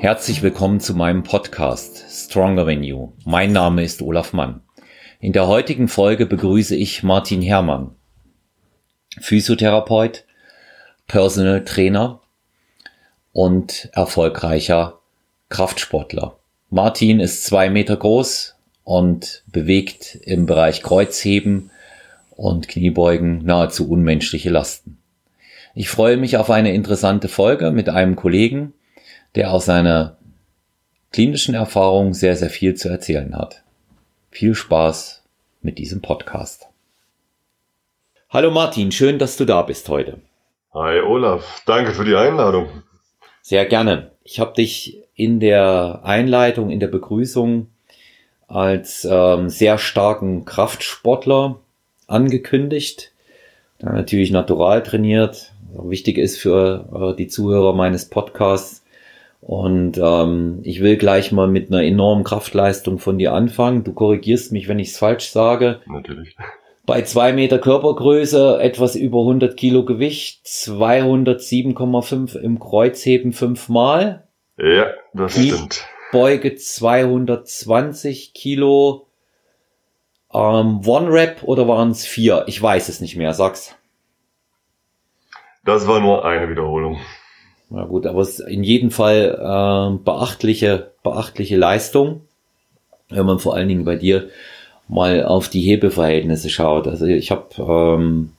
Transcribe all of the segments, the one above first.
Herzlich willkommen zu meinem Podcast Stronger Than You. Mein Name ist Olaf Mann. In der heutigen Folge begrüße ich Martin Herrmann, Physiotherapeut, Personal Trainer und erfolgreicher Kraftsportler. Martin ist zwei Meter groß und bewegt im Bereich Kreuzheben und Kniebeugen nahezu unmenschliche Lasten. Ich freue mich auf eine interessante Folge mit einem Kollegen, der aus seiner klinischen Erfahrung sehr, sehr viel zu erzählen hat. Viel Spaß mit diesem Podcast. Hallo Martin, schön, dass du da bist heute. Hi Olaf, danke für die Einladung. Sehr gerne. Ich habe dich in der Einleitung, in der Begrüßung als ähm, sehr starken Kraftsportler angekündigt, der natürlich natural trainiert, wichtig ist für äh, die Zuhörer meines Podcasts, und ähm, ich will gleich mal mit einer enormen Kraftleistung von dir anfangen. Du korrigierst mich, wenn ich es falsch sage. Natürlich. Bei zwei Meter Körpergröße, etwas über 100 Kilo Gewicht, 207,5 im Kreuzheben fünfmal. Ja, das Die stimmt. Beuge 220 Kilo. Ähm, One Rap oder waren es vier? Ich weiß es nicht mehr, sag's. Das war nur eine Wiederholung. Na gut, aber es ist in jedem Fall äh, beachtliche, beachtliche Leistung, wenn man vor allen Dingen bei dir mal auf die Hebeverhältnisse schaut. Also ich habe ähm,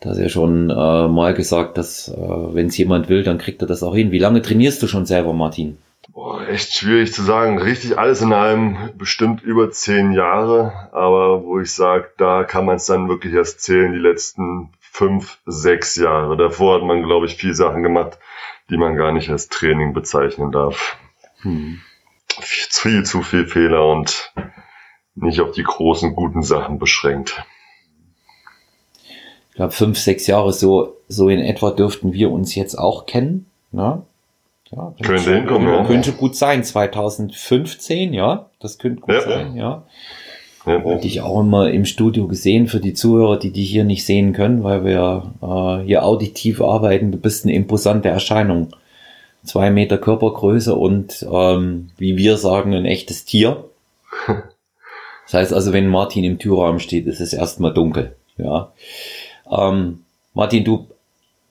das ja schon äh, mal gesagt, dass äh, wenn es jemand will, dann kriegt er das auch hin. Wie lange trainierst du schon selber, Martin? Boah, echt schwierig zu sagen. Richtig alles in allem bestimmt über zehn Jahre, aber wo ich sage, da kann man es dann wirklich erst zählen, die letzten fünf, sechs Jahre. Davor hat man, glaube ich, viel Sachen gemacht, die man gar nicht als Training bezeichnen darf. Hm. Viel zu viel Fehler und nicht auf die großen, guten Sachen beschränkt. Ich glaube, fünf, sechs Jahre so, so in etwa dürften wir uns jetzt auch kennen. Ne? Ja, könnte hinkommen, ja. Könnte gut sein, 2015, ja. Das könnte gut ja. sein, ja. Ja. dich auch immer im Studio gesehen für die Zuhörer, die dich hier nicht sehen können, weil wir äh, hier auditiv arbeiten. Du bist eine imposante Erscheinung. Zwei Meter Körpergröße und ähm, wie wir sagen, ein echtes Tier. Das heißt also, wenn Martin im Türraum steht, ist es erstmal dunkel. Ja. Ähm, Martin, du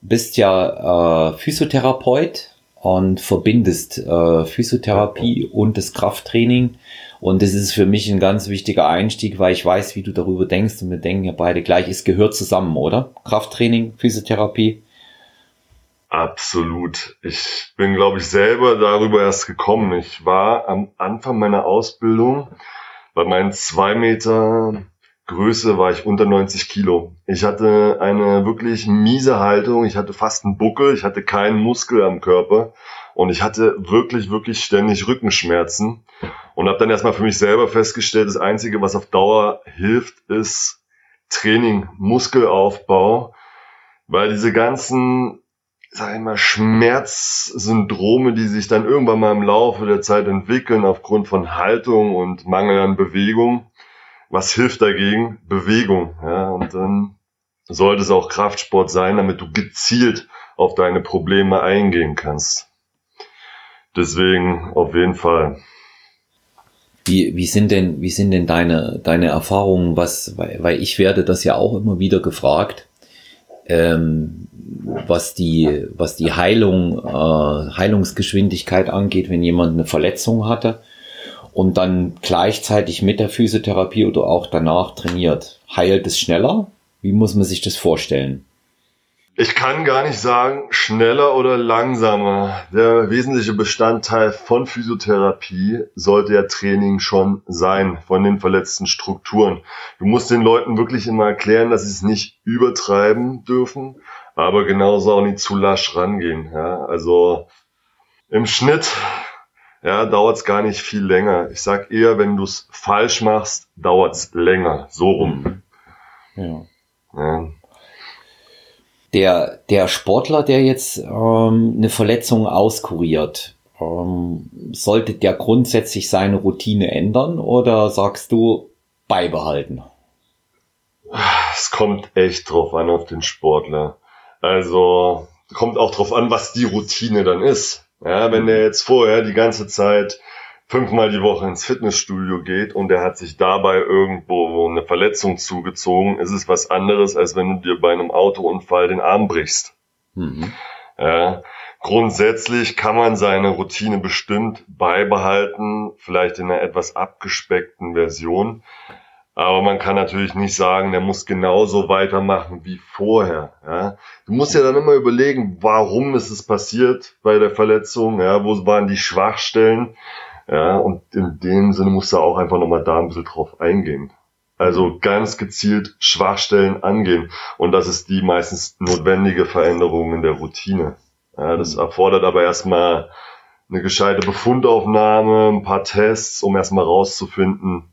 bist ja äh, Physiotherapeut und verbindest äh, Physiotherapie und das Krafttraining. Und das ist für mich ein ganz wichtiger Einstieg, weil ich weiß, wie du darüber denkst und wir denken ja beide gleich, es gehört zusammen, oder? Krafttraining, Physiotherapie. Absolut. Ich bin, glaube ich, selber darüber erst gekommen. Ich war am Anfang meiner Ausbildung bei meinen zwei Meter Größe war ich unter 90 Kilo. Ich hatte eine wirklich miese Haltung. Ich hatte fast einen Buckel. Ich hatte keinen Muskel am Körper. Und ich hatte wirklich, wirklich ständig Rückenschmerzen. Und habe dann erstmal für mich selber festgestellt, das Einzige, was auf Dauer hilft, ist Training, Muskelaufbau. Weil diese ganzen, sag ich mal, Schmerzsyndrome, die sich dann irgendwann mal im Laufe der Zeit entwickeln aufgrund von Haltung und Mangel an Bewegung, was hilft dagegen? Bewegung. Ja, und dann sollte es auch Kraftsport sein, damit du gezielt auf deine Probleme eingehen kannst. Deswegen auf jeden Fall. Wie, wie sind denn, wie sind denn deine, deine Erfahrungen, was, weil, weil ich werde das ja auch immer wieder gefragt, ähm, was die, was die Heilung, äh, Heilungsgeschwindigkeit angeht, wenn jemand eine Verletzung hatte und dann gleichzeitig mit der Physiotherapie oder auch danach trainiert. Heilt es schneller? Wie muss man sich das vorstellen? Ich kann gar nicht sagen, schneller oder langsamer. Der wesentliche Bestandteil von Physiotherapie sollte ja Training schon sein von den verletzten Strukturen. Du musst den Leuten wirklich immer erklären, dass sie es nicht übertreiben dürfen, aber genauso auch nicht zu lasch rangehen. Ja, also im Schnitt ja, dauert es gar nicht viel länger. Ich sag eher, wenn du es falsch machst, dauert es länger. So rum. Ja. ja. Der, der Sportler, der jetzt ähm, eine Verletzung auskuriert, ähm, sollte der grundsätzlich seine Routine ändern oder sagst du beibehalten? Es kommt echt drauf an auf den Sportler. Also kommt auch drauf an, was die Routine dann ist. Ja, wenn der jetzt vorher die ganze Zeit fünfmal die Woche ins Fitnessstudio geht und der hat sich dabei irgendwo eine Verletzung zugezogen, ist es was anderes, als wenn du dir bei einem Autounfall den Arm brichst. Mhm. Ja, grundsätzlich kann man seine Routine bestimmt beibehalten, vielleicht in einer etwas abgespeckten Version. Aber man kann natürlich nicht sagen, der muss genauso weitermachen wie vorher. Ja. Du musst ja dann immer überlegen, warum ist es passiert bei der Verletzung, ja, wo waren die Schwachstellen. Ja, und in dem Sinne musst du auch einfach nochmal da ein bisschen drauf eingehen. Also ganz gezielt Schwachstellen angehen. Und das ist die meistens notwendige Veränderung in der Routine. Ja, das erfordert aber erstmal eine gescheite Befundaufnahme, ein paar Tests, um erstmal rauszufinden,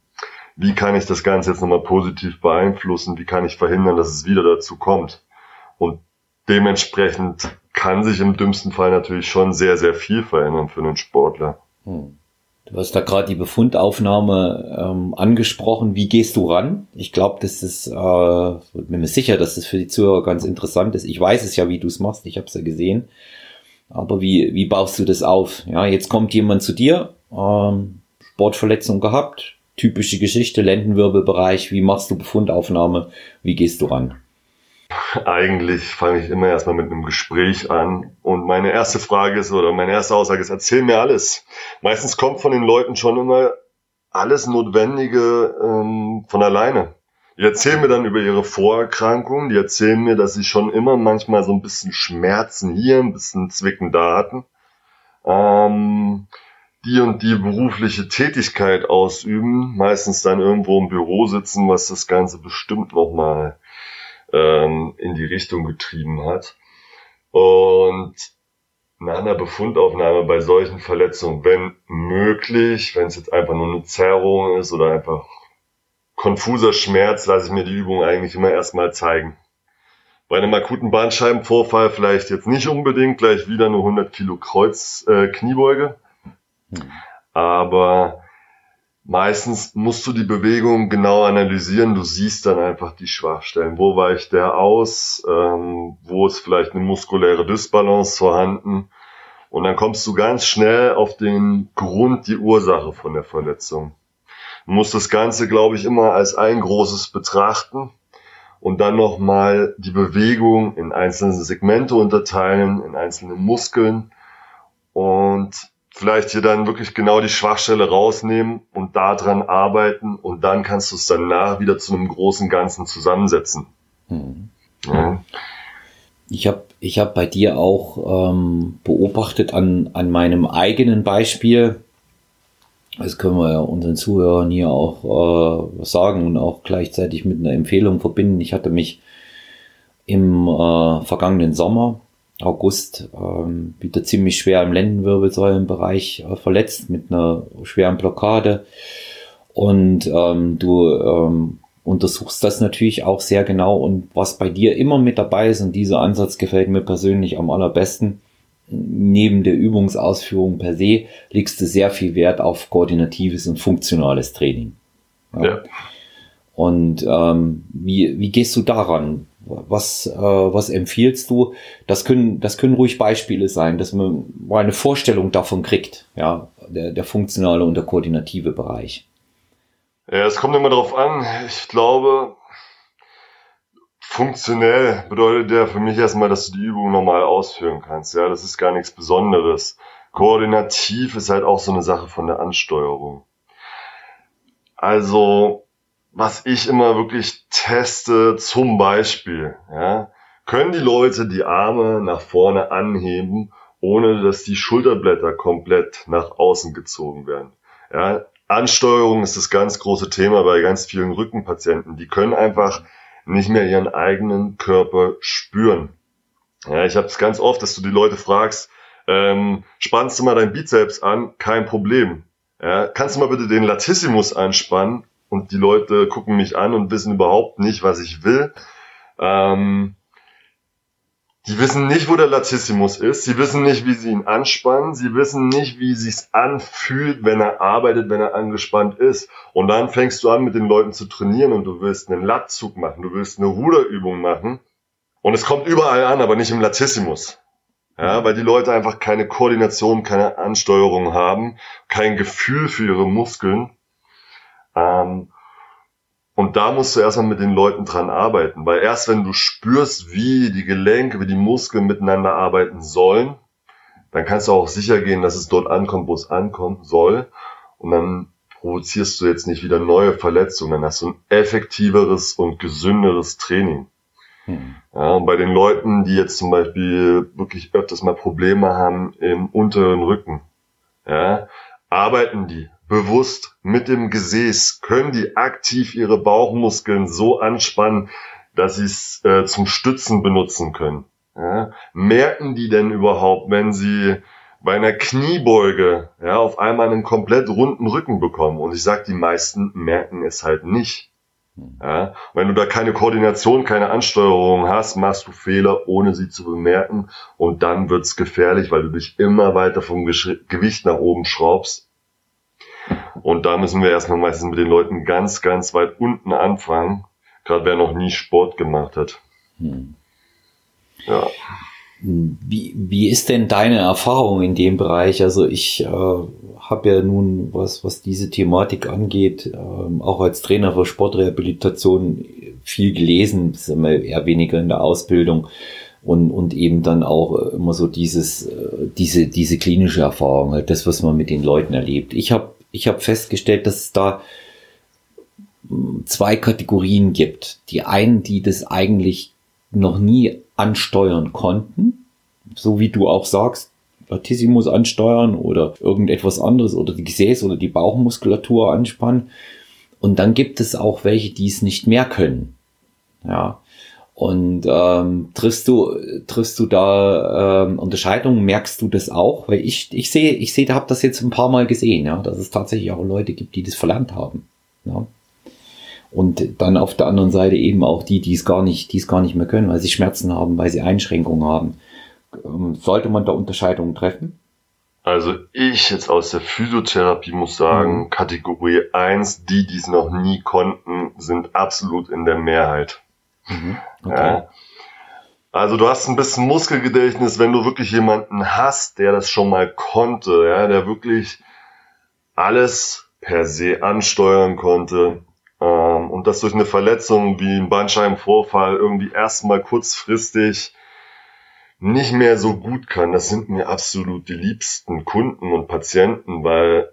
wie kann ich das Ganze jetzt nochmal positiv beeinflussen, wie kann ich verhindern, dass es wieder dazu kommt. Und dementsprechend kann sich im dümmsten Fall natürlich schon sehr, sehr viel verändern für einen Sportler. Hm. Du hast da gerade die Befundaufnahme ähm, angesprochen. Wie gehst du ran? Ich glaube, das ist, äh, bin mir sicher, dass das für die Zuhörer ganz interessant ist. Ich weiß es ja, wie du es machst. Ich habe es ja gesehen. Aber wie, wie baust du das auf? Ja, jetzt kommt jemand zu dir, ähm, Sportverletzung gehabt, typische Geschichte, Lendenwirbelbereich, wie machst du Befundaufnahme, wie gehst du ran? Eigentlich fange ich immer erstmal mit einem Gespräch an und meine erste Frage ist oder meine erste Aussage ist, erzähl mir alles. Meistens kommt von den Leuten schon immer alles Notwendige ähm, von alleine. Die erzählen mir dann über ihre Vorerkrankungen, die erzählen mir, dass sie schon immer manchmal so ein bisschen Schmerzen hier, ein bisschen Zwicken da hatten. Ähm, die und die berufliche Tätigkeit ausüben, meistens dann irgendwo im Büro sitzen, was das Ganze bestimmt nochmal ähm, in die Richtung getrieben hat. Und nach einer Befundaufnahme bei solchen Verletzungen, wenn möglich, wenn es jetzt einfach nur eine Zerrung ist oder einfach konfuser Schmerz, lasse ich mir die Übung eigentlich immer erstmal zeigen. Bei einem akuten Bandscheibenvorfall vielleicht jetzt nicht unbedingt gleich wieder eine 100 Kilo Kreuz äh, Kniebeuge, aber meistens musst du die Bewegung genau analysieren. Du siehst dann einfach die Schwachstellen. Wo weicht der aus? Ähm, wo ist vielleicht eine muskuläre Dysbalance vorhanden? Und dann kommst du ganz schnell auf den Grund, die Ursache von der Verletzung. Du musst das Ganze, glaube ich, immer als ein großes betrachten und dann nochmal die Bewegung in einzelne Segmente unterteilen, in einzelne Muskeln und vielleicht hier dann wirklich genau die Schwachstelle rausnehmen und daran arbeiten und dann kannst du es danach wieder zu einem großen Ganzen zusammensetzen. Mhm. Ja. Ich habe ich hab bei dir auch ähm, beobachtet an, an meinem eigenen Beispiel, das können wir ja unseren Zuhörern hier auch äh, sagen und auch gleichzeitig mit einer Empfehlung verbinden. Ich hatte mich im äh, vergangenen Sommer August ähm, wieder ziemlich schwer im Lendenwirbelsäulenbereich äh, verletzt mit einer schweren Blockade. Und ähm, du ähm, untersuchst das natürlich auch sehr genau. Und was bei dir immer mit dabei ist, und dieser Ansatz gefällt mir persönlich am allerbesten, neben der Übungsausführung per se, legst du sehr viel Wert auf koordinatives und funktionales Training. Ja. ja. Und ähm, wie, wie gehst du daran? Was, äh, was empfiehlst du? Das können, das können ruhig Beispiele sein, dass man mal eine Vorstellung davon kriegt, ja, der, der funktionale und der koordinative Bereich. Ja, es kommt immer darauf an. Ich glaube, funktionell bedeutet der für mich erstmal, dass du die Übung normal ausführen kannst. Ja, das ist gar nichts Besonderes. Koordinativ ist halt auch so eine Sache von der Ansteuerung. Also, was ich immer wirklich teste, zum Beispiel, ja, können die Leute die Arme nach vorne anheben, ohne dass die Schulterblätter komplett nach außen gezogen werden. Ja, Ansteuerung ist das ganz große Thema bei ganz vielen Rückenpatienten. Die können einfach nicht mehr ihren eigenen Körper spüren. Ja, ich habe es ganz oft, dass du die Leute fragst, ähm, spannst du mal dein Bizeps an? Kein Problem. Ja, kannst du mal bitte den Latissimus anspannen? Und die Leute gucken mich an und wissen überhaupt nicht, was ich will. Ähm, die wissen nicht, wo der Latissimus ist. Sie wissen nicht, wie sie ihn anspannen. Sie wissen nicht, wie sich's anfühlt, wenn er arbeitet, wenn er angespannt ist. Und dann fängst du an, mit den Leuten zu trainieren und du willst einen Lattzug machen. Du willst eine Ruderübung machen. Und es kommt überall an, aber nicht im Latissimus. Ja, weil die Leute einfach keine Koordination, keine Ansteuerung haben, kein Gefühl für ihre Muskeln. Ähm, und da musst du erstmal mit den Leuten dran arbeiten, weil erst wenn du spürst, wie die Gelenke, wie die Muskeln miteinander arbeiten sollen, dann kannst du auch sicher gehen, dass es dort ankommt, wo es ankommen soll. Und dann provozierst du jetzt nicht wieder neue Verletzungen, dann hast du ein effektiveres und gesünderes Training. Hm. Ja, und bei den Leuten, die jetzt zum Beispiel wirklich öfters mal Probleme haben im unteren Rücken, ja, arbeiten die bewusst mit dem Gesäß, können die aktiv ihre Bauchmuskeln so anspannen, dass sie es äh, zum Stützen benutzen können. Ja, merken die denn überhaupt, wenn sie bei einer Kniebeuge ja, auf einmal einen komplett runden Rücken bekommen? Und ich sag, die meisten merken es halt nicht. Ja, wenn du da keine Koordination, keine Ansteuerung hast, machst du Fehler, ohne sie zu bemerken. Und dann wird's gefährlich, weil du dich immer weiter vom Gewicht nach oben schraubst. Und da müssen wir erstmal meistens mit den Leuten ganz, ganz weit unten anfangen. Gerade wer noch nie Sport gemacht hat. Hm. Ja. Wie, wie ist denn deine Erfahrung in dem Bereich? Also ich äh, habe ja nun, was, was diese Thematik angeht, äh, auch als Trainer für Sportrehabilitation viel gelesen, eher weniger in der Ausbildung und, und eben dann auch immer so dieses, äh, diese, diese klinische Erfahrung, halt das, was man mit den Leuten erlebt. Ich habe ich hab festgestellt, dass es da zwei Kategorien gibt. Die einen, die das eigentlich noch nie ansteuern konnten, so wie du auch sagst, Latissimus ansteuern oder irgendetwas anderes oder die Gesäß oder die Bauchmuskulatur anspannen. Und dann gibt es auch welche, die es nicht mehr können. Ja. Und ähm, triffst du triffst du da ähm, Unterscheidungen? Merkst du das auch? Weil ich ich sehe ich sehe, habe das jetzt ein paar Mal gesehen, ja, dass es tatsächlich auch Leute gibt, die das verlernt haben. Ja. Und dann auf der anderen Seite eben auch die, die es gar nicht, die es gar nicht mehr können, weil sie Schmerzen haben, weil sie Einschränkungen haben. Ähm, sollte man da Unterscheidungen treffen? Also ich jetzt aus der Physiotherapie muss sagen, mhm. Kategorie 1, die, die es noch nie konnten, sind absolut in der Mehrheit. Mhm. Okay. Ja. Also du hast ein bisschen Muskelgedächtnis, wenn du wirklich jemanden hast, der das schon mal konnte, ja, der wirklich alles per se ansteuern konnte, ähm, und das durch eine Verletzung wie ein Bandscheibenvorfall irgendwie erstmal kurzfristig nicht mehr so gut kann. Das sind mir absolut die liebsten Kunden und Patienten, weil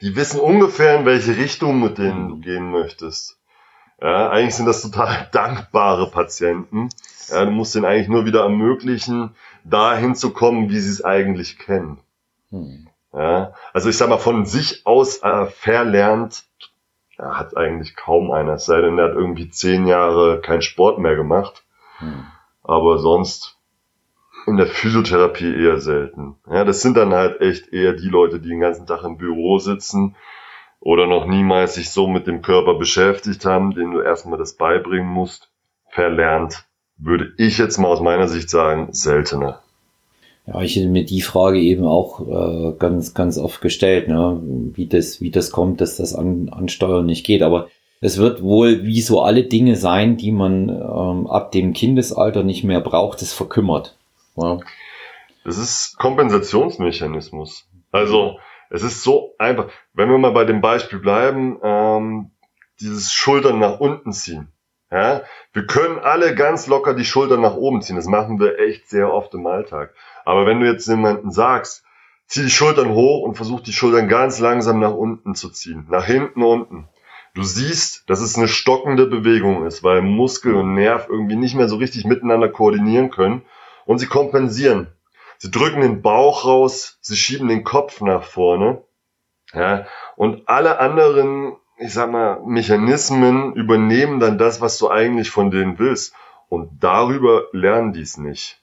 die wissen ungefähr, in welche Richtung mit denen du gehen möchtest. Ja, eigentlich sind das total dankbare Patienten. Ja, du musst denen eigentlich nur wieder ermöglichen, dahin zu kommen, wie sie es eigentlich kennen. Hm. Ja, also ich sag mal, von sich aus äh, verlernt ja, hat eigentlich kaum einer, es sei denn, er hat irgendwie zehn Jahre keinen Sport mehr gemacht. Hm. Aber sonst in der Physiotherapie eher selten. Ja, das sind dann halt echt eher die Leute, die den ganzen Tag im Büro sitzen oder noch niemals sich so mit dem Körper beschäftigt haben, denen du erstmal das beibringen musst, verlernt, würde ich jetzt mal aus meiner Sicht sagen, seltener. Ja, ich hätte mir die Frage eben auch äh, ganz, ganz oft gestellt, ne? wie, das, wie das kommt, dass das an, an Steuern nicht geht. Aber es wird wohl wie so alle Dinge sein, die man ähm, ab dem Kindesalter nicht mehr braucht, das verkümmert. Ja. Das ist Kompensationsmechanismus. Also es ist so einfach. Wenn wir mal bei dem Beispiel bleiben, ähm, dieses Schultern nach unten ziehen. Ja? Wir können alle ganz locker die Schultern nach oben ziehen. Das machen wir echt sehr oft im Alltag. Aber wenn du jetzt jemanden sagst, zieh die Schultern hoch und versuch die Schultern ganz langsam nach unten zu ziehen, nach hinten unten. Du siehst, dass es eine stockende Bewegung ist, weil Muskel und Nerv irgendwie nicht mehr so richtig miteinander koordinieren können und sie kompensieren. Sie drücken den Bauch raus, sie schieben den Kopf nach vorne, ja, und alle anderen, ich sag mal, Mechanismen übernehmen dann das, was du eigentlich von denen willst. Und darüber lernen die es nicht.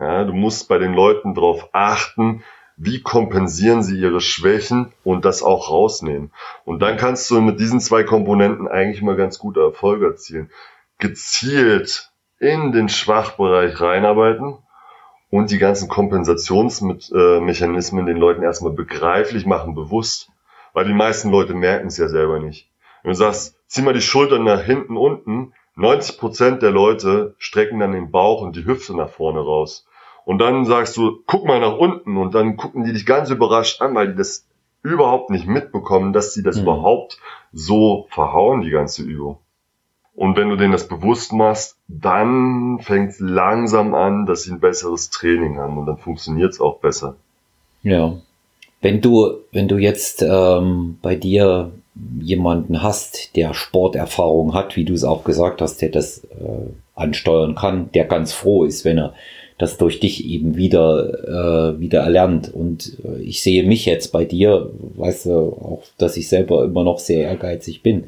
Ja, du musst bei den Leuten darauf achten, wie kompensieren sie ihre Schwächen und das auch rausnehmen. Und dann kannst du mit diesen zwei Komponenten eigentlich mal ganz gute Erfolge erzielen. Gezielt in den Schwachbereich reinarbeiten und die ganzen Kompensationsmechanismen den Leuten erstmal begreiflich machen, bewusst. Weil die meisten Leute merken es ja selber nicht. Wenn du sagst, zieh mal die Schultern nach hinten unten, 90% der Leute strecken dann den Bauch und die Hüfte nach vorne raus. und dann sagst du, guck mal nach unten und dann gucken die dich ganz überrascht an, weil die das überhaupt nicht mitbekommen, dass sie das mhm. überhaupt so verhauen, die ganze Übung. Und wenn du denen das bewusst machst, dann fängt es langsam an, dass sie ein besseres Training haben und dann funktioniert es auch besser. Ja. Wenn du, wenn du jetzt ähm, bei dir jemanden hast, der Sporterfahrung hat, wie du es auch gesagt hast, der das äh, ansteuern kann, der ganz froh ist, wenn er das durch dich eben wieder, äh, wieder erlernt. Und äh, ich sehe mich jetzt bei dir, weißt du auch, dass ich selber immer noch sehr ehrgeizig bin.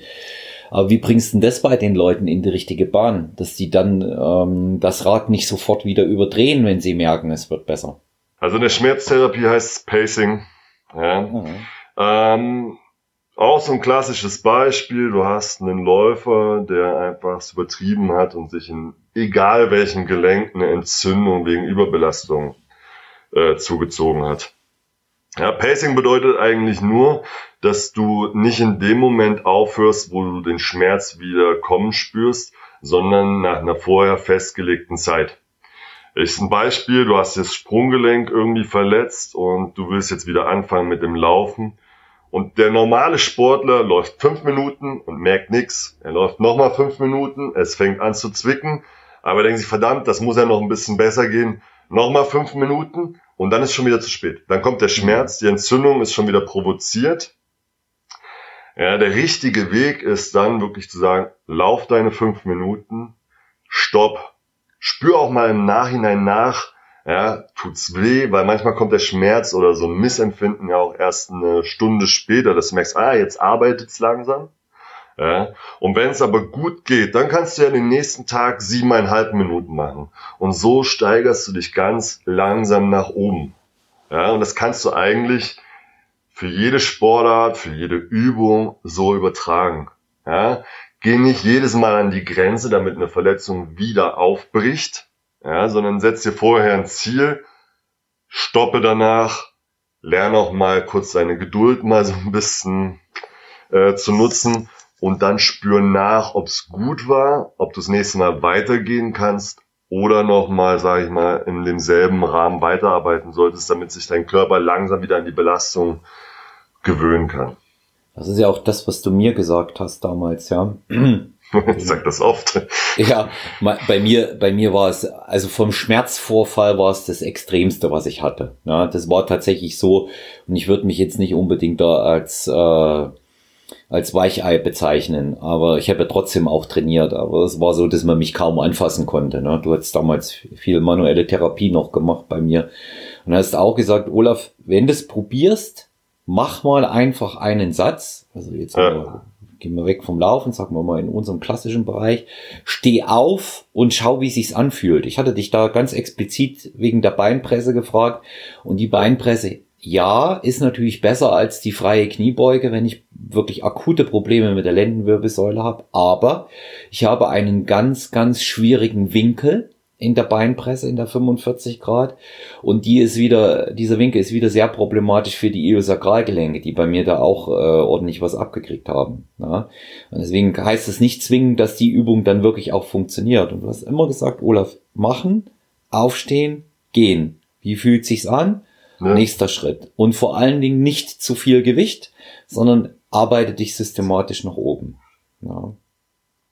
Aber wie bringst du denn das bei den Leuten in die richtige Bahn, dass die dann ähm, das Rad nicht sofort wieder überdrehen, wenn sie merken, es wird besser? Also in der Schmerztherapie heißt Pacing. Ja. Mhm. Ähm, auch so ein klassisches Beispiel, du hast einen Läufer, der einfach es übertrieben hat und sich in egal welchem Gelenk eine Entzündung wegen Überbelastung äh, zugezogen hat. Ja, Pacing bedeutet eigentlich nur, dass du nicht in dem Moment aufhörst, wo du den Schmerz wieder kommen spürst, sondern nach einer vorher festgelegten Zeit. Ist ein Beispiel, du hast das Sprunggelenk irgendwie verletzt und du willst jetzt wieder anfangen mit dem Laufen und der normale Sportler läuft fünf Minuten und merkt nichts. Er läuft nochmal fünf Minuten, es fängt an zu zwicken, aber er denkt sich, verdammt, das muss ja noch ein bisschen besser gehen. Nochmal fünf Minuten und dann ist schon wieder zu spät. Dann kommt der Schmerz, die Entzündung ist schon wieder provoziert. Ja, der richtige Weg ist dann wirklich zu sagen, lauf deine fünf Minuten, stopp, spür auch mal im Nachhinein nach, ja, tut's weh, weil manchmal kommt der Schmerz oder so ein Missempfinden ja auch erst eine Stunde später, dass du merkst, ah, jetzt arbeitet's langsam. Ja, und wenn es aber gut geht, dann kannst du ja den nächsten Tag siebeneinhalb Minuten machen. Und so steigerst du dich ganz langsam nach oben. Ja, und das kannst du eigentlich für jede Sportart, für jede Übung so übertragen. Ja, geh nicht jedes Mal an die Grenze, damit eine Verletzung wieder aufbricht, ja, sondern setz dir vorher ein Ziel, stoppe danach, lerne auch mal kurz deine Geduld mal so ein bisschen äh, zu nutzen und dann spür nach, ob es gut war, ob du das nächste Mal weitergehen kannst oder nochmal, sage ich mal, in demselben Rahmen weiterarbeiten solltest, damit sich dein Körper langsam wieder an die Belastung gewöhnen kann. Das ist ja auch das, was du mir gesagt hast damals, ja. Ich sag das oft. Ja, bei mir, bei mir war es, also vom Schmerzvorfall war es das Extremste, was ich hatte. Ja, das war tatsächlich so, und ich würde mich jetzt nicht unbedingt da als, äh, als Weichei bezeichnen, aber ich habe ja trotzdem auch trainiert, aber es war so, dass man mich kaum anfassen konnte. Ne? Du hast damals viel manuelle Therapie noch gemacht bei mir und hast auch gesagt, Olaf, wenn du es probierst, mach mal einfach einen Satz, also jetzt ja gehen wir weg vom Laufen, sagen wir mal in unserem klassischen Bereich, steh auf und schau, wie sich's anfühlt. Ich hatte dich da ganz explizit wegen der Beinpresse gefragt und die Beinpresse, ja, ist natürlich besser als die freie Kniebeuge, wenn ich wirklich akute Probleme mit der Lendenwirbelsäule habe, aber ich habe einen ganz, ganz schwierigen Winkel in der Beinpresse in der 45 Grad und die ist wieder, dieser Winkel ist wieder sehr problematisch für die Iliosakralgelenke, die bei mir da auch äh, ordentlich was abgekriegt haben. Ja? Und deswegen heißt es nicht zwingend, dass die Übung dann wirklich auch funktioniert. Und du hast immer gesagt, Olaf, machen, aufstehen, gehen. Wie fühlt sich's an? Ja. Nächster Schritt. Und vor allen Dingen nicht zu viel Gewicht, sondern arbeite dich systematisch nach oben. Ja.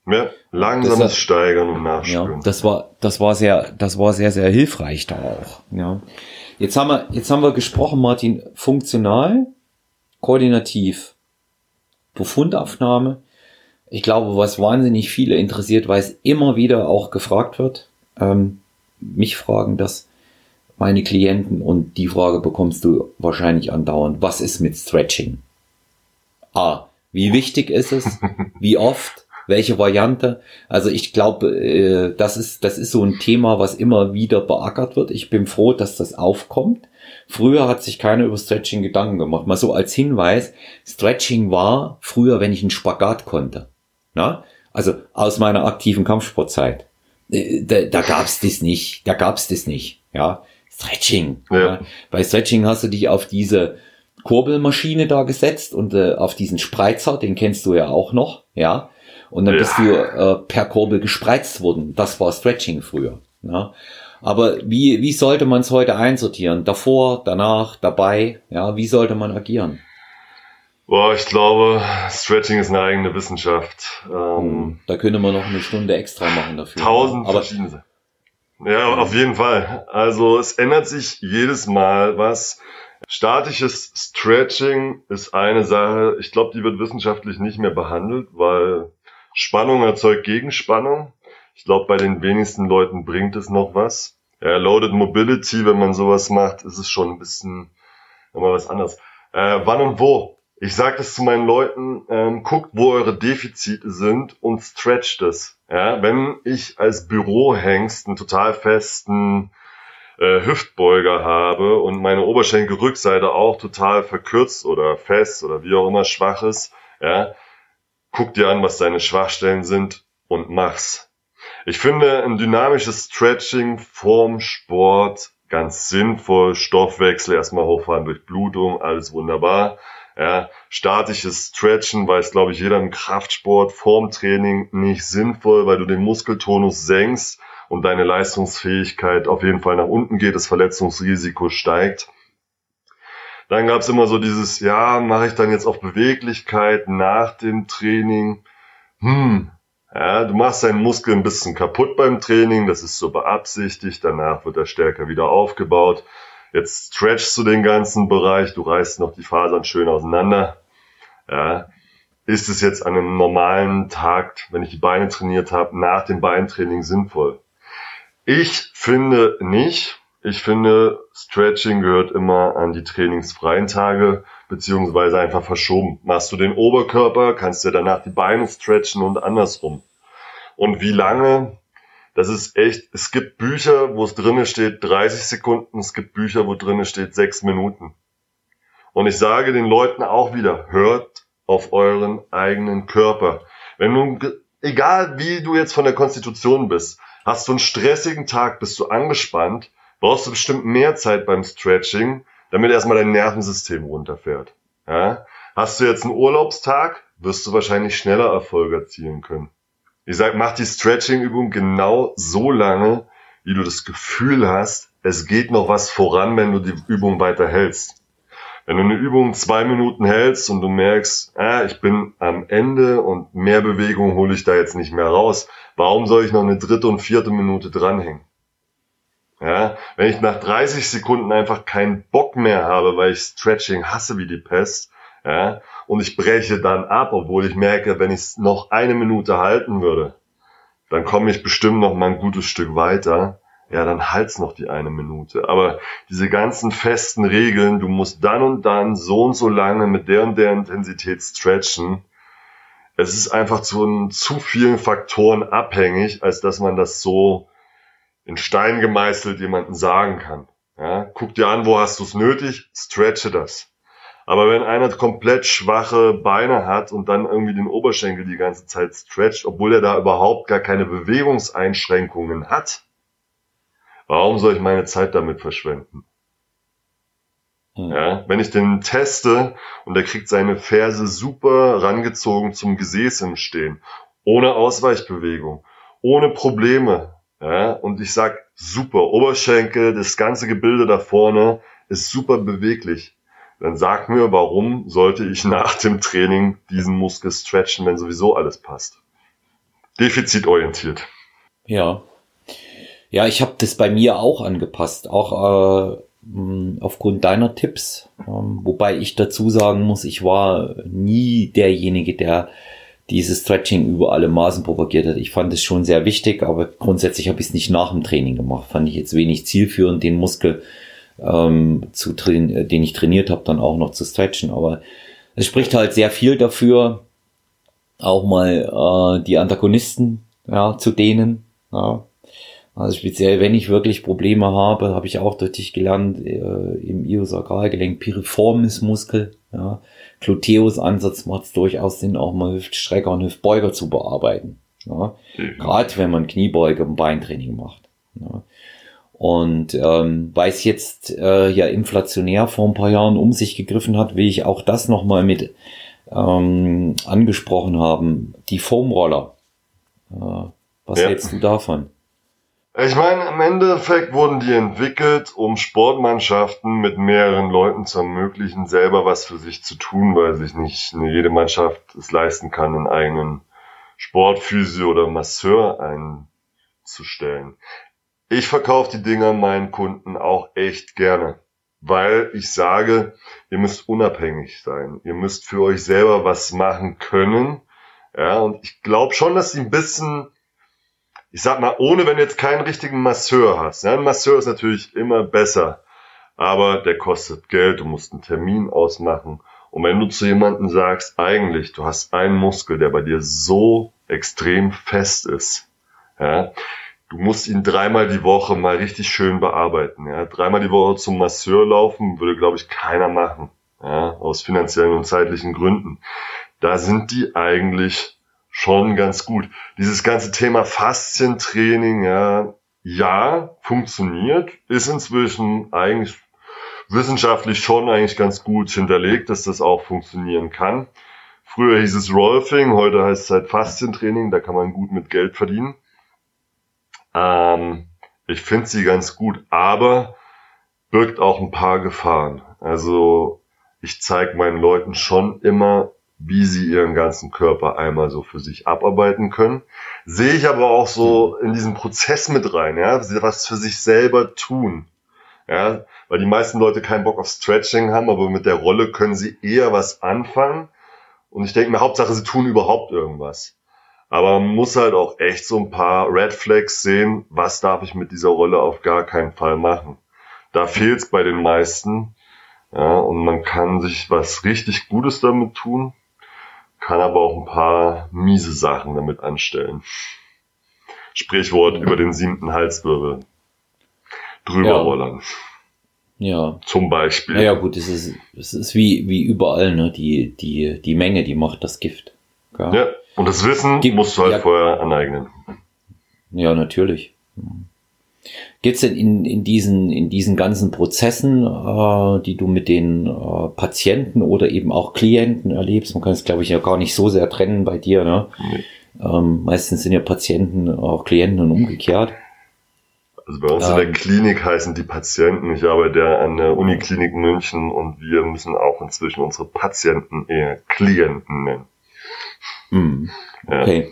Ja, langsames das, Steigern und Nachspüren. Ja, das war, das war sehr, das war sehr, sehr hilfreich da auch. Ja. Jetzt haben wir, jetzt haben wir gesprochen, Martin, funktional, koordinativ, Befundaufnahme. Ich glaube, was wahnsinnig viele interessiert, weil es immer wieder auch gefragt wird, ähm, mich fragen das meine Klienten und die Frage bekommst du wahrscheinlich andauernd. Was ist mit Stretching? A. Wie wichtig ist es? Wie oft? welche Variante. Also ich glaube, äh, das ist das ist so ein Thema, was immer wieder beackert wird. Ich bin froh, dass das aufkommt. Früher hat sich keiner über Stretching Gedanken gemacht. Mal so als Hinweis: Stretching war früher, wenn ich einen Spagat konnte. Na? Also aus meiner aktiven Kampfsportzeit. Äh, da, da gab's das nicht. Da gab's das nicht. Ja, Stretching. Ja. Ja. Bei Stretching hast du dich auf diese Kurbelmaschine da gesetzt und äh, auf diesen Spreizer, den kennst du ja auch noch, ja. Und dann ja. bist du äh, per Kurbel gespreizt worden. Das war Stretching früher. Ne? Aber wie, wie sollte man es heute einsortieren? Davor, danach, dabei? Ja, wie sollte man agieren? Boah, ich glaube, Stretching ist eine eigene Wissenschaft. Ähm, hm, da könnte man noch eine Stunde extra machen dafür. Tausend verschiedene. Ja, auf jeden Fall. Also es ändert sich jedes Mal was. Statisches Stretching ist eine Sache, ich glaube, die wird wissenschaftlich nicht mehr behandelt, weil Spannung erzeugt Gegenspannung. Ich glaube, bei den wenigsten Leuten bringt es noch was. Ja, Loaded Mobility, wenn man sowas macht, ist es schon ein bisschen immer was anderes. Äh, wann und wo? Ich sage das zu meinen Leuten, ähm, guckt, wo eure Defizite sind und stretcht es. Ja, wenn ich als Bürohengst einen total festen äh, Hüftbeuger habe und meine Oberschenkelrückseite auch total verkürzt oder fest oder wie auch immer schwach ist, ja, guck dir an, was deine Schwachstellen sind und mach's. Ich finde ein dynamisches Stretching vorm Sport ganz sinnvoll. Stoffwechsel erstmal hochfahren durch Blutung, alles wunderbar. Ja, statisches Stretchen weiß, glaube ich, jeder im Kraftsport vorm Training nicht sinnvoll, weil du den Muskeltonus senkst und deine Leistungsfähigkeit auf jeden Fall nach unten geht, das Verletzungsrisiko steigt. Dann gab es immer so dieses, ja, mache ich dann jetzt auch Beweglichkeit nach dem Training? Hm, ja, du machst deinen Muskel ein bisschen kaputt beim Training, das ist so beabsichtigt, danach wird er stärker wieder aufgebaut. Jetzt stretchst du den ganzen Bereich, du reißt noch die Fasern schön auseinander. Ja, ist es jetzt an einem normalen Tag, wenn ich die Beine trainiert habe, nach dem Beintraining sinnvoll? Ich finde nicht. Ich finde, Stretching gehört immer an die trainingsfreien Tage, beziehungsweise einfach verschoben. Machst du den Oberkörper, kannst du danach die Beine stretchen und andersrum. Und wie lange? Das ist echt, es gibt Bücher, wo es drinnen steht 30 Sekunden, es gibt Bücher, wo drinnen steht 6 Minuten. Und ich sage den Leuten auch wieder, hört auf euren eigenen Körper. Wenn du, egal wie du jetzt von der Konstitution bist, Hast du einen stressigen Tag, bist du angespannt, brauchst du bestimmt mehr Zeit beim Stretching, damit erstmal dein Nervensystem runterfährt. Ja? Hast du jetzt einen Urlaubstag, wirst du wahrscheinlich schneller Erfolge erzielen können. Ich sag, mach die Stretching-Übung genau so lange, wie du das Gefühl hast, es geht noch was voran, wenn du die Übung weiter hältst. Wenn du eine Übung zwei Minuten hältst und du merkst, ah, ich bin am Ende und mehr Bewegung hole ich da jetzt nicht mehr raus, warum soll ich noch eine dritte und vierte Minute dranhängen? Ja, wenn ich nach 30 Sekunden einfach keinen Bock mehr habe, weil ich Stretching hasse wie die Pest, ja, und ich breche dann ab, obwohl ich merke, wenn ich es noch eine Minute halten würde, dann komme ich bestimmt noch mal ein gutes Stück weiter ja, dann halt's noch die eine Minute. Aber diese ganzen festen Regeln, du musst dann und dann so und so lange mit der und der Intensität stretchen, es ist einfach zu, zu vielen Faktoren abhängig, als dass man das so in Stein gemeißelt jemanden sagen kann. Ja, guck dir an, wo hast du es nötig, stretche das. Aber wenn einer komplett schwache Beine hat und dann irgendwie den Oberschenkel die ganze Zeit stretcht, obwohl er da überhaupt gar keine Bewegungseinschränkungen hat, Warum soll ich meine Zeit damit verschwenden? Hm. Ja, wenn ich den teste und er kriegt seine Ferse super rangezogen zum Gesäß im Stehen, ohne Ausweichbewegung, ohne Probleme, ja, und ich sag super, Oberschenkel, das ganze Gebilde da vorne ist super beweglich. Dann sag mir, warum sollte ich nach dem Training diesen Muskel stretchen, wenn sowieso alles passt? Defizitorientiert. Ja, ja, ich habe das bei mir auch angepasst, auch äh, aufgrund deiner Tipps. Ähm, wobei ich dazu sagen muss, ich war nie derjenige, der dieses Stretching über alle Maßen propagiert hat. Ich fand es schon sehr wichtig, aber grundsätzlich habe ich es nicht nach dem Training gemacht. Fand ich jetzt wenig zielführend, den Muskel, ähm, zu trainieren, den ich trainiert habe, dann auch noch zu stretchen. Aber es spricht halt sehr viel dafür, auch mal äh, die Antagonisten ja, zu dehnen. Ja, also speziell, wenn ich wirklich Probleme habe, habe ich auch durch dich gelernt, äh, im Iliosakralgelenk piriformis Muskel, ja, Gluteus-Ansatz macht es durchaus Sinn, auch mal Hüftstrecker und Hüftbeuger zu bearbeiten. Ja. Mhm. Gerade wenn man Kniebeuge und Beintraining macht. Ja. Und ähm, weil es jetzt äh, ja inflationär vor ein paar Jahren um sich gegriffen hat, will ich auch das nochmal mit ähm, angesprochen haben. Die Foamroller. Äh, was ja. hältst du davon? Ich meine, im Endeffekt wurden die entwickelt, um Sportmannschaften mit mehreren Leuten zu ermöglichen, selber was für sich zu tun, weil sich nicht jede Mannschaft es leisten kann, einen eigenen Sportphysio oder Masseur einzustellen. Ich verkaufe die Dinger meinen Kunden auch echt gerne, weil ich sage, ihr müsst unabhängig sein. Ihr müsst für euch selber was machen können. Ja, und ich glaube schon, dass sie ein bisschen ich sag mal, ohne wenn du jetzt keinen richtigen Masseur hast. Ja, ein Masseur ist natürlich immer besser, aber der kostet Geld, du musst einen Termin ausmachen. Und wenn du zu jemandem sagst, eigentlich, du hast einen Muskel, der bei dir so extrem fest ist, ja, du musst ihn dreimal die Woche mal richtig schön bearbeiten. Ja. Dreimal die Woche zum Masseur laufen, würde, glaube ich, keiner machen. Ja, aus finanziellen und zeitlichen Gründen. Da sind die eigentlich schon ganz gut. Dieses ganze Thema Faszientraining, ja, ja, funktioniert, ist inzwischen eigentlich wissenschaftlich schon eigentlich ganz gut hinterlegt, dass das auch funktionieren kann. Früher hieß es Rolfing, heute heißt es halt Faszientraining, da kann man gut mit Geld verdienen. Ähm, ich finde sie ganz gut, aber birgt auch ein paar Gefahren. Also ich zeige meinen Leuten schon immer, wie sie ihren ganzen Körper einmal so für sich abarbeiten können. Sehe ich aber auch so in diesen Prozess mit rein, ja, was für sich selber tun. Ja, weil die meisten Leute keinen Bock auf Stretching haben, aber mit der Rolle können sie eher was anfangen. Und ich denke mir, Hauptsache, sie tun überhaupt irgendwas. Aber man muss halt auch echt so ein paar Red Flags sehen, was darf ich mit dieser Rolle auf gar keinen Fall machen. Da fehlt es bei den meisten. Ja, und man kann sich was richtig Gutes damit tun kann aber auch ein paar miese Sachen damit anstellen. Sprichwort über den siebten Halswirbel. Drüber ja. rollern. Ja. Zum Beispiel. Ja, gut, es ist, es ist wie, wie überall, ne? Die, die, die Menge, die macht das Gift. Ja, ja. Und das Wissen die, musst du halt ja, vorher aneignen. Ja, natürlich. Gibt es denn in, in, diesen, in diesen ganzen Prozessen, äh, die du mit den äh, Patienten oder eben auch Klienten erlebst, man kann es glaube ich ja gar nicht so sehr trennen bei dir, ne? Nee. Ähm, meistens sind ja Patienten auch Klienten und umgekehrt. Also bei uns ähm, in der ähm. Klinik heißen die Patienten, ich arbeite ja an der Uniklinik München und wir müssen auch inzwischen unsere Patienten eher Klienten nennen. Hm. Okay.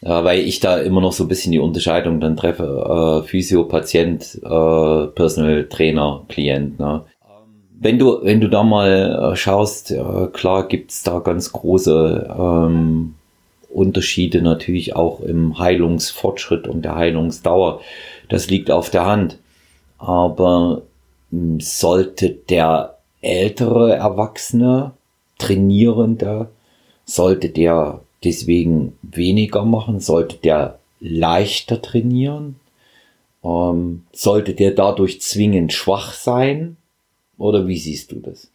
Ja. Weil ich da immer noch so ein bisschen die Unterscheidung dann treffe, äh, Physio, Patient, äh, Personal Trainer, Klient. Ne? Wenn du, wenn du da mal äh, schaust, äh, klar gibt's da ganz große ähm, Unterschiede natürlich auch im Heilungsfortschritt und der Heilungsdauer. Das liegt auf der Hand. Aber hm, sollte der ältere Erwachsene, Trainierende, sollte der deswegen weniger machen? Sollte der leichter trainieren? Ähm, sollte der dadurch zwingend schwach sein? Oder wie siehst du das?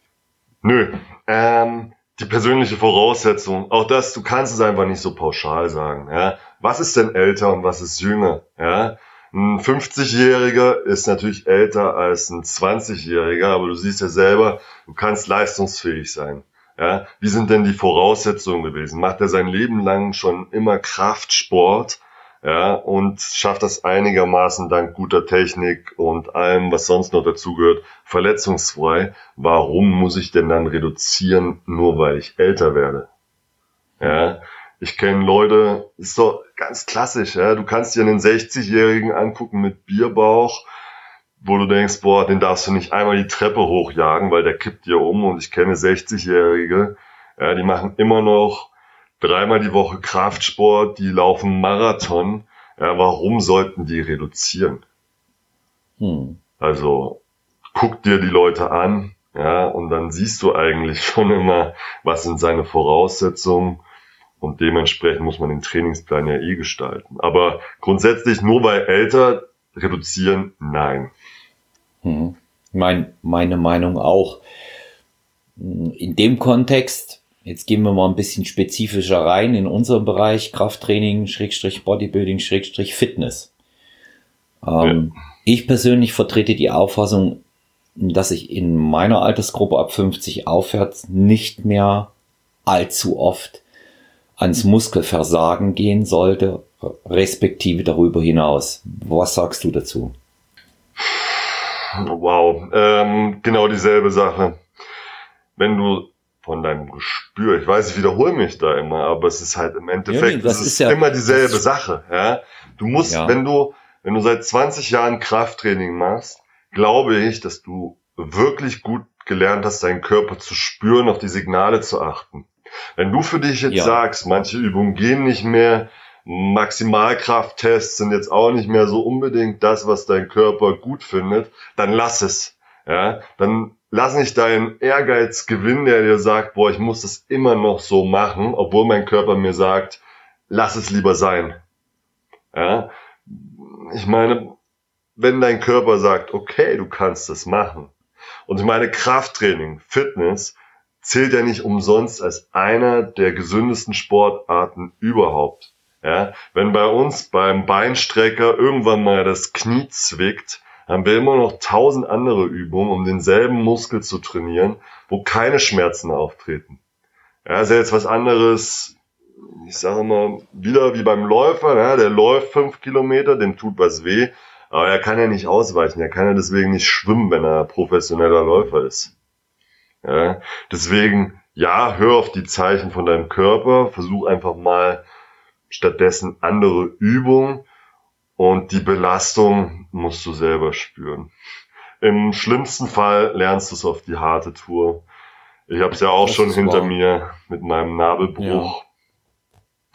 Nö, ähm, die persönliche Voraussetzung, auch das, du kannst es einfach nicht so pauschal sagen. Ja? Was ist denn älter und was ist jünger? Ja? Ein 50-Jähriger ist natürlich älter als ein 20-Jähriger, aber du siehst ja selber, du kannst leistungsfähig sein. Ja, wie sind denn die Voraussetzungen gewesen? Macht er sein Leben lang schon immer Kraftsport? Ja, und schafft das einigermaßen dank guter Technik und allem, was sonst noch dazugehört, verletzungsfrei. Warum muss ich denn dann reduzieren, nur weil ich älter werde? Ja, ich kenne Leute, ist doch ganz klassisch, ja. Du kannst dir einen 60-Jährigen angucken mit Bierbauch, wo du denkst, boah, den darfst du nicht einmal die Treppe hochjagen, weil der kippt dir um und ich kenne 60-Jährige, ja, die machen immer noch dreimal die Woche Kraftsport, die laufen Marathon. Ja, warum sollten die reduzieren? Hm. Also guck dir die Leute an, ja, und dann siehst du eigentlich schon immer, was sind seine Voraussetzungen und dementsprechend muss man den Trainingsplan ja eh gestalten. Aber grundsätzlich nur weil älter reduzieren, nein. Hm. Mein, meine Meinung auch. In dem Kontext, jetzt gehen wir mal ein bisschen spezifischer rein in unserem Bereich Krafttraining, Schrägstrich Bodybuilding, Schrägstrich Fitness. Ähm, ja. Ich persönlich vertrete die Auffassung, dass ich in meiner Altersgruppe ab 50 aufwärts nicht mehr allzu oft ans Muskelversagen gehen sollte respektive darüber hinaus. Was sagst du dazu? Wow, ähm, genau dieselbe Sache. Wenn du von deinem Gespür, ich weiß, ich wiederhole mich da immer, aber es ist halt im Endeffekt, ja, nee, ist, ist ja, immer dieselbe Sache. Ja? Du musst, ja. wenn du, wenn du seit 20 Jahren Krafttraining machst, glaube ich, dass du wirklich gut gelernt hast, deinen Körper zu spüren, auf die Signale zu achten. Wenn du für dich jetzt ja. sagst, manche Übungen gehen nicht mehr, Maximalkrafttests sind jetzt auch nicht mehr so unbedingt das, was dein Körper gut findet, dann lass es. Ja, dann lass nicht deinen Ehrgeiz gewinnen, der dir sagt, boah, ich muss das immer noch so machen, obwohl mein Körper mir sagt, lass es lieber sein. Ja, ich meine, wenn dein Körper sagt, okay, du kannst das machen. Und ich meine, Krafttraining, Fitness zählt ja nicht umsonst als einer der gesündesten Sportarten überhaupt. Ja, wenn bei uns beim Beinstrecker irgendwann mal das Knie zwickt, haben wir immer noch tausend andere Übungen, um denselben Muskel zu trainieren, wo keine Schmerzen auftreten. Ja, ist ja jetzt was anderes, ich sage mal, wieder wie beim Läufer, ja, der läuft fünf Kilometer, dem tut was weh, aber er kann ja nicht ausweichen, er kann ja deswegen nicht schwimmen, wenn er professioneller Läufer ist. Ja, deswegen, ja, hör auf die Zeichen von deinem Körper, versuch einfach mal stattdessen andere Übungen und die Belastung musst du selber spüren. Im schlimmsten Fall lernst du es auf die harte Tour. Ich habe es ja auch das schon hinter wahr. mir mit meinem Nabelbruch.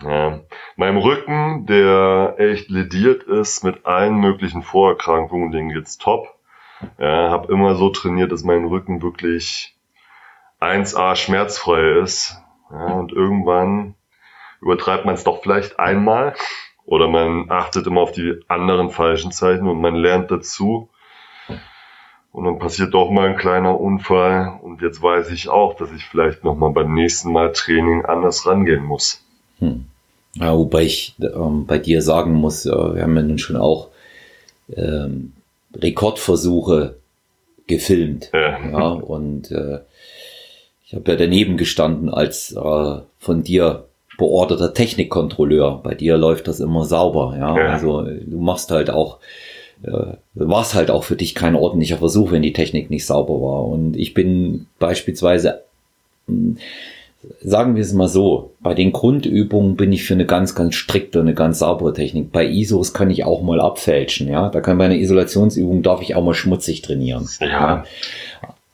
Ja. ja. Meinem Rücken, der echt lediert ist mit allen möglichen Vorerkrankungen, den geht's top. Ja, habe immer so trainiert, dass mein Rücken wirklich 1A schmerzfrei ist. Ja, und irgendwann übertreibt man es doch vielleicht einmal oder man achtet immer auf die anderen falschen Zeichen und man lernt dazu. Und dann passiert doch mal ein kleiner Unfall und jetzt weiß ich auch, dass ich vielleicht nochmal beim nächsten Mal Training anders rangehen muss. Hm. Ja, wobei ich ähm, bei dir sagen muss, äh, wir haben ja nun schon auch ähm, Rekordversuche gefilmt. Ja. ja und äh, ich habe ja daneben gestanden, als äh, von dir beorderter Technikkontrolleur. Bei dir läuft das immer sauber, ja. ja. Also du machst halt auch, äh, war es halt auch für dich kein ordentlicher Versuch, wenn die Technik nicht sauber war. Und ich bin beispielsweise, hm, sagen wir es mal so, bei den Grundübungen bin ich für eine ganz, ganz strikte, eine ganz saubere Technik. Bei ISOs kann ich auch mal abfälschen, ja. Da kann bei einer Isolationsübung darf ich auch mal schmutzig trainieren. Ja. ja.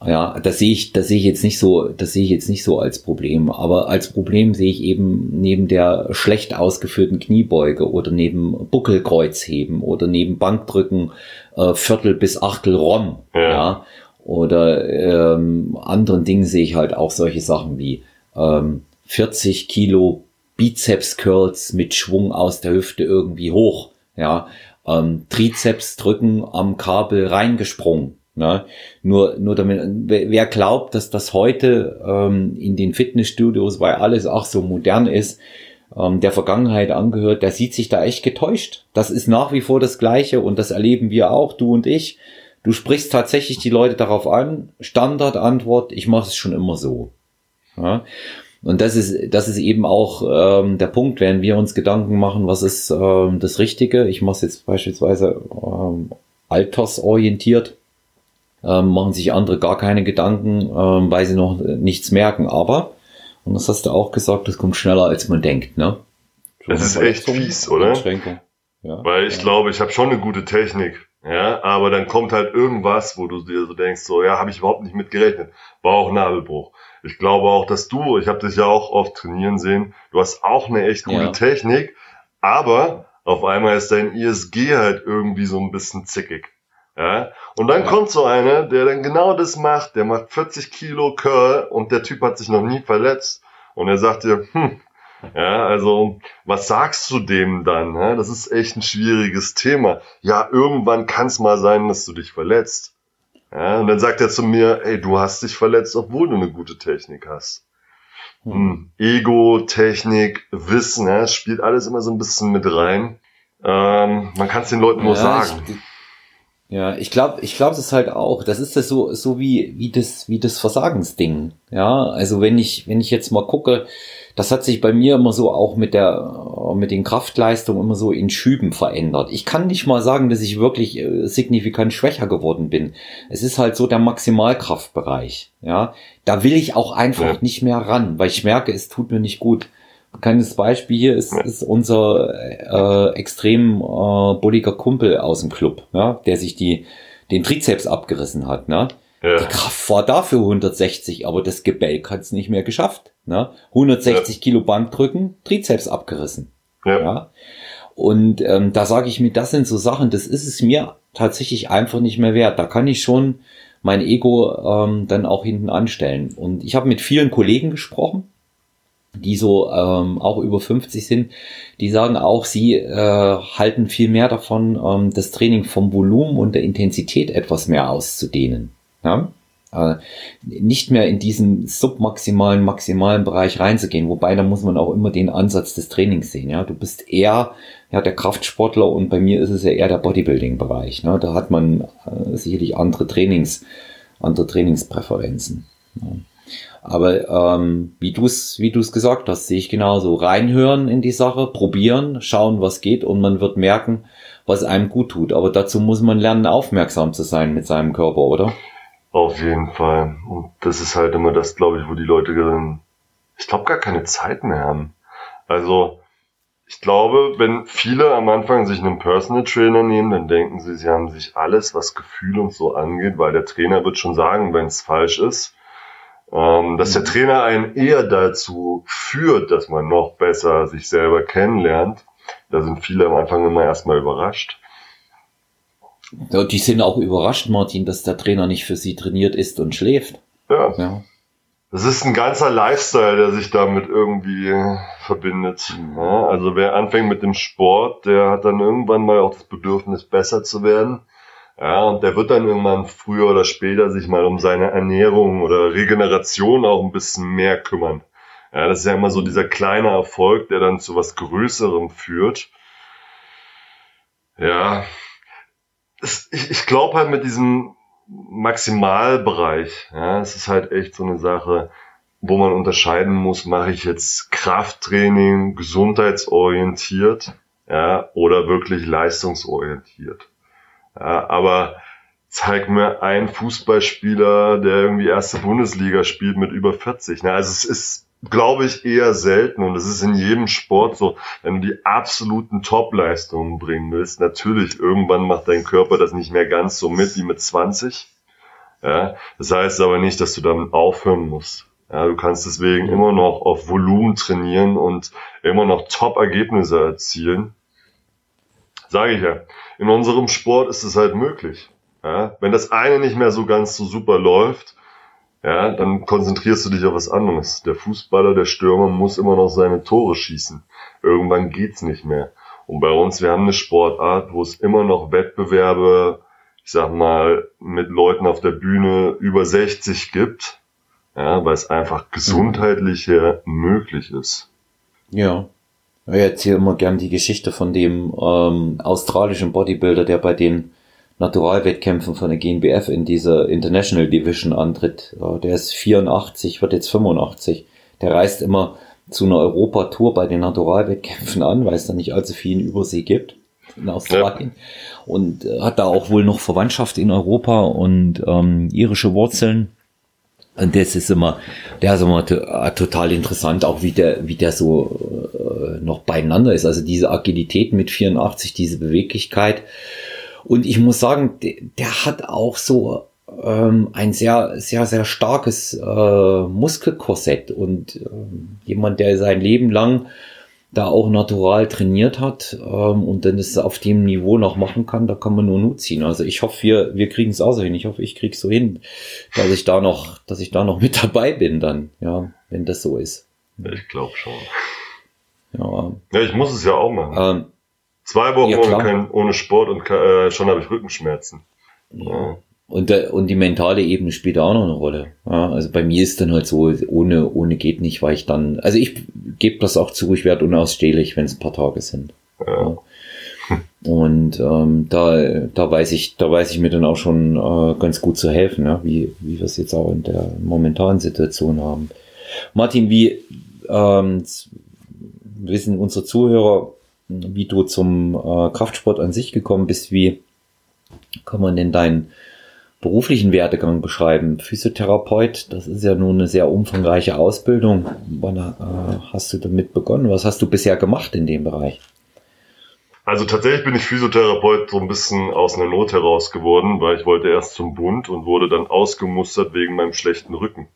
Ja, das sehe ich, das sehe ich jetzt nicht so, das sehe ich jetzt nicht so als Problem. Aber als Problem sehe ich eben neben der schlecht ausgeführten Kniebeuge oder neben Buckelkreuzheben oder neben Bankdrücken äh, Viertel bis Achtel Rom, ja, ja. Oder ähm, anderen Dingen sehe ich halt auch solche Sachen wie ähm, 40 Kilo Bizeps Curls mit Schwung aus der Hüfte irgendwie hoch, ja, ähm, Trizeps drücken am Kabel reingesprungen, Ne? Nur, nur damit, wer glaubt, dass das heute ähm, in den Fitnessstudios, weil alles auch so modern ist, ähm, der Vergangenheit angehört, der sieht sich da echt getäuscht. Das ist nach wie vor das Gleiche und das erleben wir auch, du und ich. Du sprichst tatsächlich die Leute darauf an. Standardantwort, ich mache es schon immer so. Ja? Und das ist, das ist eben auch ähm, der Punkt, wenn wir uns Gedanken machen, was ist ähm, das Richtige. Ich mache es jetzt beispielsweise ähm, altersorientiert ähm, machen sich andere gar keine Gedanken, ähm, weil sie noch nichts merken. Aber, und das hast du auch gesagt, das kommt schneller als man denkt, ne? Das ist echt fies, oder? Ja, weil ich ja. glaube, ich habe schon eine gute Technik. Ja, aber dann kommt halt irgendwas, wo du dir so denkst, so, ja, habe ich überhaupt nicht mit gerechnet. War auch Nabelbruch. Ich glaube auch, dass du, ich habe dich ja auch oft trainieren sehen, du hast auch eine echt gute ja. Technik, aber auf einmal ist dein ISG halt irgendwie so ein bisschen zickig. Ja? Und dann ja. kommt so einer, der dann genau das macht, der macht 40 Kilo Curl und der Typ hat sich noch nie verletzt. Und er sagt dir, hm, ja, also, was sagst du dem dann? Ja? Das ist echt ein schwieriges Thema. Ja, irgendwann kann es mal sein, dass du dich verletzt. Ja, und dann sagt er zu mir, ey, du hast dich verletzt, obwohl du eine gute Technik hast. Hm. hm Ego, Technik, Wissen, ja, es spielt alles immer so ein bisschen mit rein. Ähm, man kann es den Leuten nur ja, sagen. Ich, Ja, ich glaube, ich glaube es halt auch. Das ist das so, so wie, wie das, wie das Versagensding. Ja, also wenn ich, wenn ich jetzt mal gucke, das hat sich bei mir immer so auch mit der, mit den Kraftleistungen immer so in Schüben verändert. Ich kann nicht mal sagen, dass ich wirklich äh, signifikant schwächer geworden bin. Es ist halt so der Maximalkraftbereich. Ja, da will ich auch einfach ja. nicht mehr ran, weil ich merke, es tut mir nicht gut. Kleines Beispiel hier ist, ist unser äh, extrem äh, bulliger Kumpel aus dem Club, ja, der sich die, den Trizeps abgerissen hat. Ne? Ja. Die Kraft war dafür 160, aber das Gebälk hat es nicht mehr geschafft. Ne? 160 ja. Kilo Bankdrücken, Trizeps abgerissen. Ja. ja? Und ähm, da sage ich mir, das sind so Sachen, das ist es mir tatsächlich einfach nicht mehr wert. Da kann ich schon mein Ego ähm, dann auch hinten anstellen. Und ich habe mit vielen Kollegen gesprochen, die so ähm, auch über 50 sind, die sagen auch, sie äh, halten viel mehr davon, ähm, das Training vom Volumen und der Intensität etwas mehr auszudehnen. Ja? Äh, nicht mehr in diesen submaximalen, maximalen Bereich reinzugehen, wobei da muss man auch immer den Ansatz des Trainings sehen. Ja, du bist eher ja der Kraftsportler und bei mir ist es ja eher der Bodybuilding-Bereich. Ne? Da hat man äh, sicherlich andere Trainings, andere Trainingspräferenzen. Ja. Aber ähm, wie du es wie du es gesagt hast, sehe ich genauso. Reinhören in die Sache, probieren, schauen, was geht und man wird merken, was einem gut tut. Aber dazu muss man lernen, aufmerksam zu sein mit seinem Körper, oder? Auf jeden Fall. Und das ist halt immer das, glaube ich, wo die Leute, ich glaube, gar keine Zeit mehr haben. Also, ich glaube, wenn viele am Anfang sich einen Personal Trainer nehmen, dann denken sie, sie haben sich alles, was Gefühl und so angeht, weil der Trainer wird schon sagen, wenn es falsch ist. Ähm, dass der. Trainer einen eher dazu führt, dass man noch besser sich selber kennenlernt. Da sind viele am Anfang immer erstmal überrascht. Ja, die sind auch überrascht, Martin, dass der Trainer nicht für sie trainiert ist und schläft. Ja. ja. Das ist ein ganzer Lifestyle, der sich damit irgendwie verbindet. Mhm. Ja, also wer anfängt mit dem Sport, der hat dann irgendwann mal auch das Bedürfnis, besser zu werden. Ja, und der wird dann irgendwann früher oder später sich mal um seine Ernährung oder Regeneration auch ein bisschen mehr kümmern. Ja, das ist ja immer so dieser kleine Erfolg, der dann zu was Größerem führt. Ja, ich, ich glaube halt mit diesem Maximalbereich, ja, es ist halt echt so eine Sache, wo man unterscheiden muss, mache ich jetzt Krafttraining gesundheitsorientiert, ja, oder wirklich leistungsorientiert. Ja, aber zeig mir einen Fußballspieler, der irgendwie erste Bundesliga spielt mit über 40. Ne? Also es ist glaube ich, eher selten. Und es ist in jedem Sport so, wenn du die absoluten Top-Leistungen bringen willst, natürlich, irgendwann macht dein Körper das nicht mehr ganz so mit wie mit 20. Ja, das heißt aber nicht, dass du damit aufhören musst. Ja, du kannst deswegen immer noch auf Volumen trainieren und immer noch Top-Ergebnisse erzielen. Sage ich ja. In unserem Sport ist es halt möglich. Ja, wenn das eine nicht mehr so ganz so super läuft, ja, dann konzentrierst du dich auf was anderes. Der Fußballer, der Stürmer muss immer noch seine Tore schießen. Irgendwann geht's nicht mehr. Und bei uns, wir haben eine Sportart, wo es immer noch Wettbewerbe, ich sag mal, mit Leuten auf der Bühne über 60 gibt. Ja, weil es einfach gesundheitlich her möglich ist. Ja. Ich erzähle immer gern die Geschichte von dem ähm, australischen Bodybuilder, der bei den Naturalwettkämpfen von der GNBF in dieser International Division antritt. Der ist 84, wird jetzt 85. Der reist immer zu einer Europatour bei den Naturalwettkämpfen an, weil es da nicht allzu viel in Übersee gibt in Australien ja. und äh, hat da auch wohl noch Verwandtschaft in Europa und ähm, irische Wurzeln. Und das ist immer, der ist immer äh, total interessant, auch wie der, wie der so äh, noch beieinander ist. Also diese Agilität mit 84, diese Beweglichkeit. Und ich muss sagen, der, der hat auch so ähm, ein sehr, sehr, sehr starkes äh, Muskelkorsett und äh, jemand, der sein Leben lang da auch natural trainiert hat ähm, und dann es auf dem Niveau noch machen kann, da kann man nur Nut ziehen. Also ich hoffe, wir, wir kriegen es auch so hin. Ich hoffe, ich krieg's so hin, dass ich da noch, dass ich da noch mit dabei bin dann, ja, wenn das so ist. Ich glaube schon. Ja. ja, ich muss es ja auch machen. Ähm, Zwei Wochen ja, ohne, ohne, Sport und äh, schon habe ich Rückenschmerzen. Ja. Und, der, und die mentale Ebene spielt auch noch eine Rolle. Ja, also bei mir ist dann halt so, ohne, ohne geht nicht, weil ich dann, also ich gebe das auch zu, ich werde unausstehlich, wenn es ein paar Tage sind. Ja. Und ähm, da, da weiß ich, da weiß ich mir dann auch schon äh, ganz gut zu helfen, ja, wie, wie wir es jetzt auch in der momentanen Situation haben. Martin, wie ähm, wissen unsere Zuhörer, wie du zum äh, Kraftsport an sich gekommen bist, wie kann man denn deinen beruflichen Werdegang beschreiben? Physiotherapeut, das ist ja nun eine sehr umfangreiche Ausbildung. Wann äh, hast du damit begonnen? Was hast du bisher gemacht in dem Bereich? Also tatsächlich bin ich Physiotherapeut so ein bisschen aus einer Not heraus geworden, weil ich wollte erst zum Bund und wurde dann ausgemustert wegen meinem schlechten Rücken.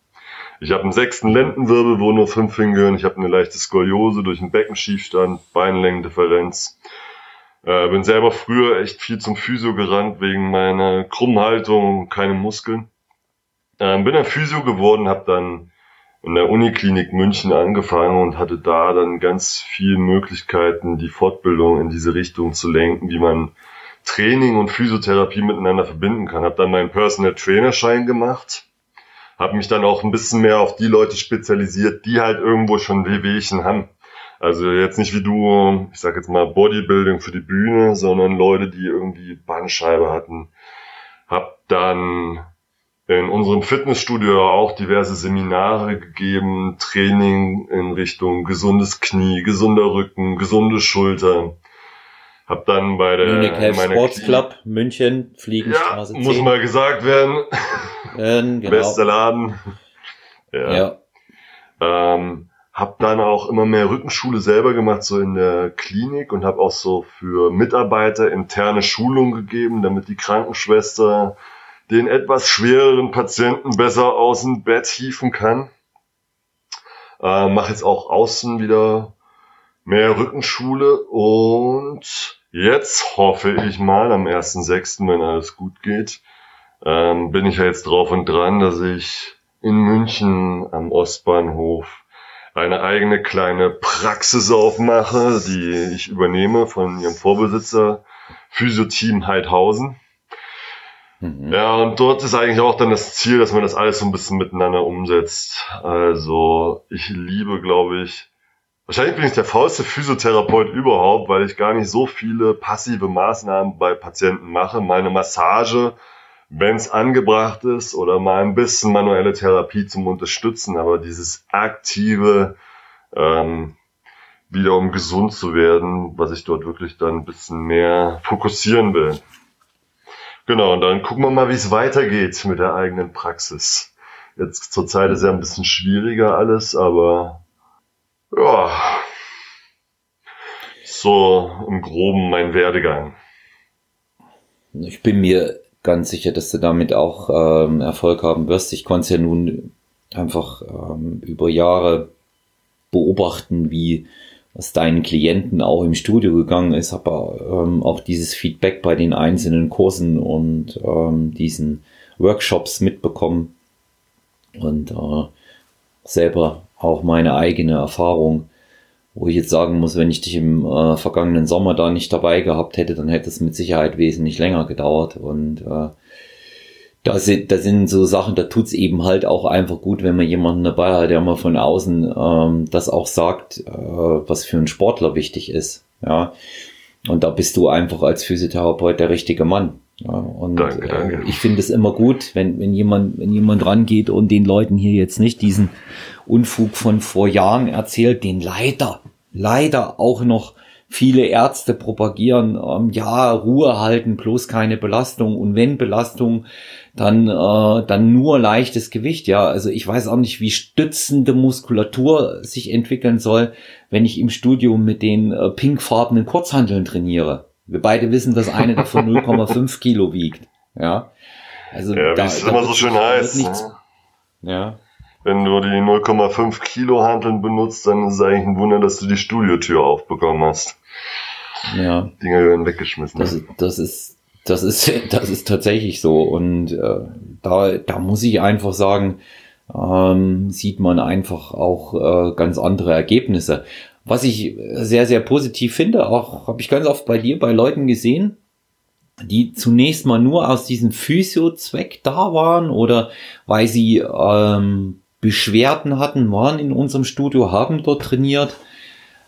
Ich habe einen sechsten Lendenwirbel, wo nur fünf hingehören. Ich habe eine leichte Skoliose durch einen Beckenschiefstand, Beinlängendifferenz. Äh, bin selber früher echt viel zum Physio gerannt wegen meiner krummen Haltung, keine Muskeln. Äh, bin dann Physio geworden, habe dann in der Uniklinik München angefangen und hatte da dann ganz viele Möglichkeiten, die Fortbildung in diese Richtung zu lenken, wie man Training und Physiotherapie miteinander verbinden kann. Habe dann meinen Personal Trainer Schein gemacht, habe mich dann auch ein bisschen mehr auf die Leute spezialisiert, die halt irgendwo schon Wehwehchen haben. Also jetzt nicht wie du, ich sag jetzt mal Bodybuilding für die Bühne, sondern Leute, die irgendwie Bandscheibe hatten. Hab dann in unserem Fitnessstudio auch diverse Seminare gegeben, Training in Richtung gesundes Knie, gesunder Rücken, gesunde Schulter. Hab dann bei der Munich Health Sports Club München Fliegenstraße ja, 10. muss mal gesagt werden. Ähm, genau. Bester Laden. Ja. ja. Ähm, hab dann auch immer mehr Rückenschule selber gemacht, so in der Klinik und hab auch so für Mitarbeiter interne Schulung gegeben, damit die Krankenschwester den etwas schwereren Patienten besser aus dem Bett hieven kann. Äh, Mache jetzt auch außen wieder mehr Rückenschule und jetzt hoffe ich mal am 1.6., wenn alles gut geht, ähm, bin ich ja jetzt drauf und dran, dass ich in München am Ostbahnhof eine eigene kleine Praxis aufmache, die ich übernehme von ihrem Vorbesitzer Physioteam Heidhausen. Mhm. Ja, und dort ist eigentlich auch dann das Ziel, dass man das alles so ein bisschen miteinander umsetzt. Also ich liebe, glaube ich, wahrscheinlich bin ich der faulste Physiotherapeut überhaupt, weil ich gar nicht so viele passive Maßnahmen bei Patienten mache. Meine Massage, wenn es angebracht ist, oder mal ein bisschen manuelle Therapie zum Unterstützen, aber dieses aktive, ähm, wieder um gesund zu werden, was ich dort wirklich dann ein bisschen mehr fokussieren will. Genau, und dann gucken wir mal, wie es weitergeht mit der eigenen Praxis. Jetzt zur Zeit ist ja ein bisschen schwieriger alles, aber ja, so im Groben mein Werdegang. Ich bin mir ganz sicher, dass du damit auch ähm, Erfolg haben wirst. Ich konnte es ja nun einfach ähm, über Jahre beobachten, wie was deinen Klienten auch im Studio gegangen ist, habe ähm, auch dieses Feedback bei den einzelnen Kursen und ähm, diesen Workshops mitbekommen und äh, selber auch meine eigene Erfahrung, wo ich jetzt sagen muss, wenn ich dich im äh, vergangenen Sommer da nicht dabei gehabt hätte, dann hätte es mit Sicherheit wesentlich länger gedauert und äh, da sind, da sind so Sachen, da tut's eben halt auch einfach gut, wenn man jemanden dabei hat, der mal von außen ähm, das auch sagt, äh, was für einen Sportler wichtig ist. Ja. Und da bist du einfach als Physiotherapeut der richtige Mann. Ja, und danke, danke. Äh, ich finde es immer gut, wenn, wenn jemand, wenn jemand rangeht und den Leuten hier jetzt nicht diesen Unfug von vor Jahren erzählt, den leider, leider auch noch viele Ärzte propagieren, ähm, ja, Ruhe halten, bloß keine Belastung und wenn Belastung, dann, äh, dann nur leichtes Gewicht. Ja, also ich weiß auch nicht, wie stützende Muskulatur sich entwickeln soll, wenn ich im Studio mit den äh, pinkfarbenen Kurzhanteln trainiere. Wir beide wissen, dass eine davon 0,5 Kilo wiegt. Ja, also ja, da, es immer so schön heißt. Nichts, ne? Ja. Wenn du die 0,5 Kilo Hanteln benutzt, dann ist es eigentlich ein Wunder, dass du die Studiotür aufbekommen hast. Ja. Dinger werden weggeschmissen. Das, das ist, das ist, das ist tatsächlich so. Und äh, da, da muss ich einfach sagen, ähm, sieht man einfach auch äh, ganz andere Ergebnisse. Was ich sehr, sehr positiv finde, auch habe ich ganz oft bei dir, bei Leuten gesehen, die zunächst mal nur aus diesem Physio-Zweck da waren oder weil sie ähm, Beschwerden hatten, waren in unserem Studio, haben dort trainiert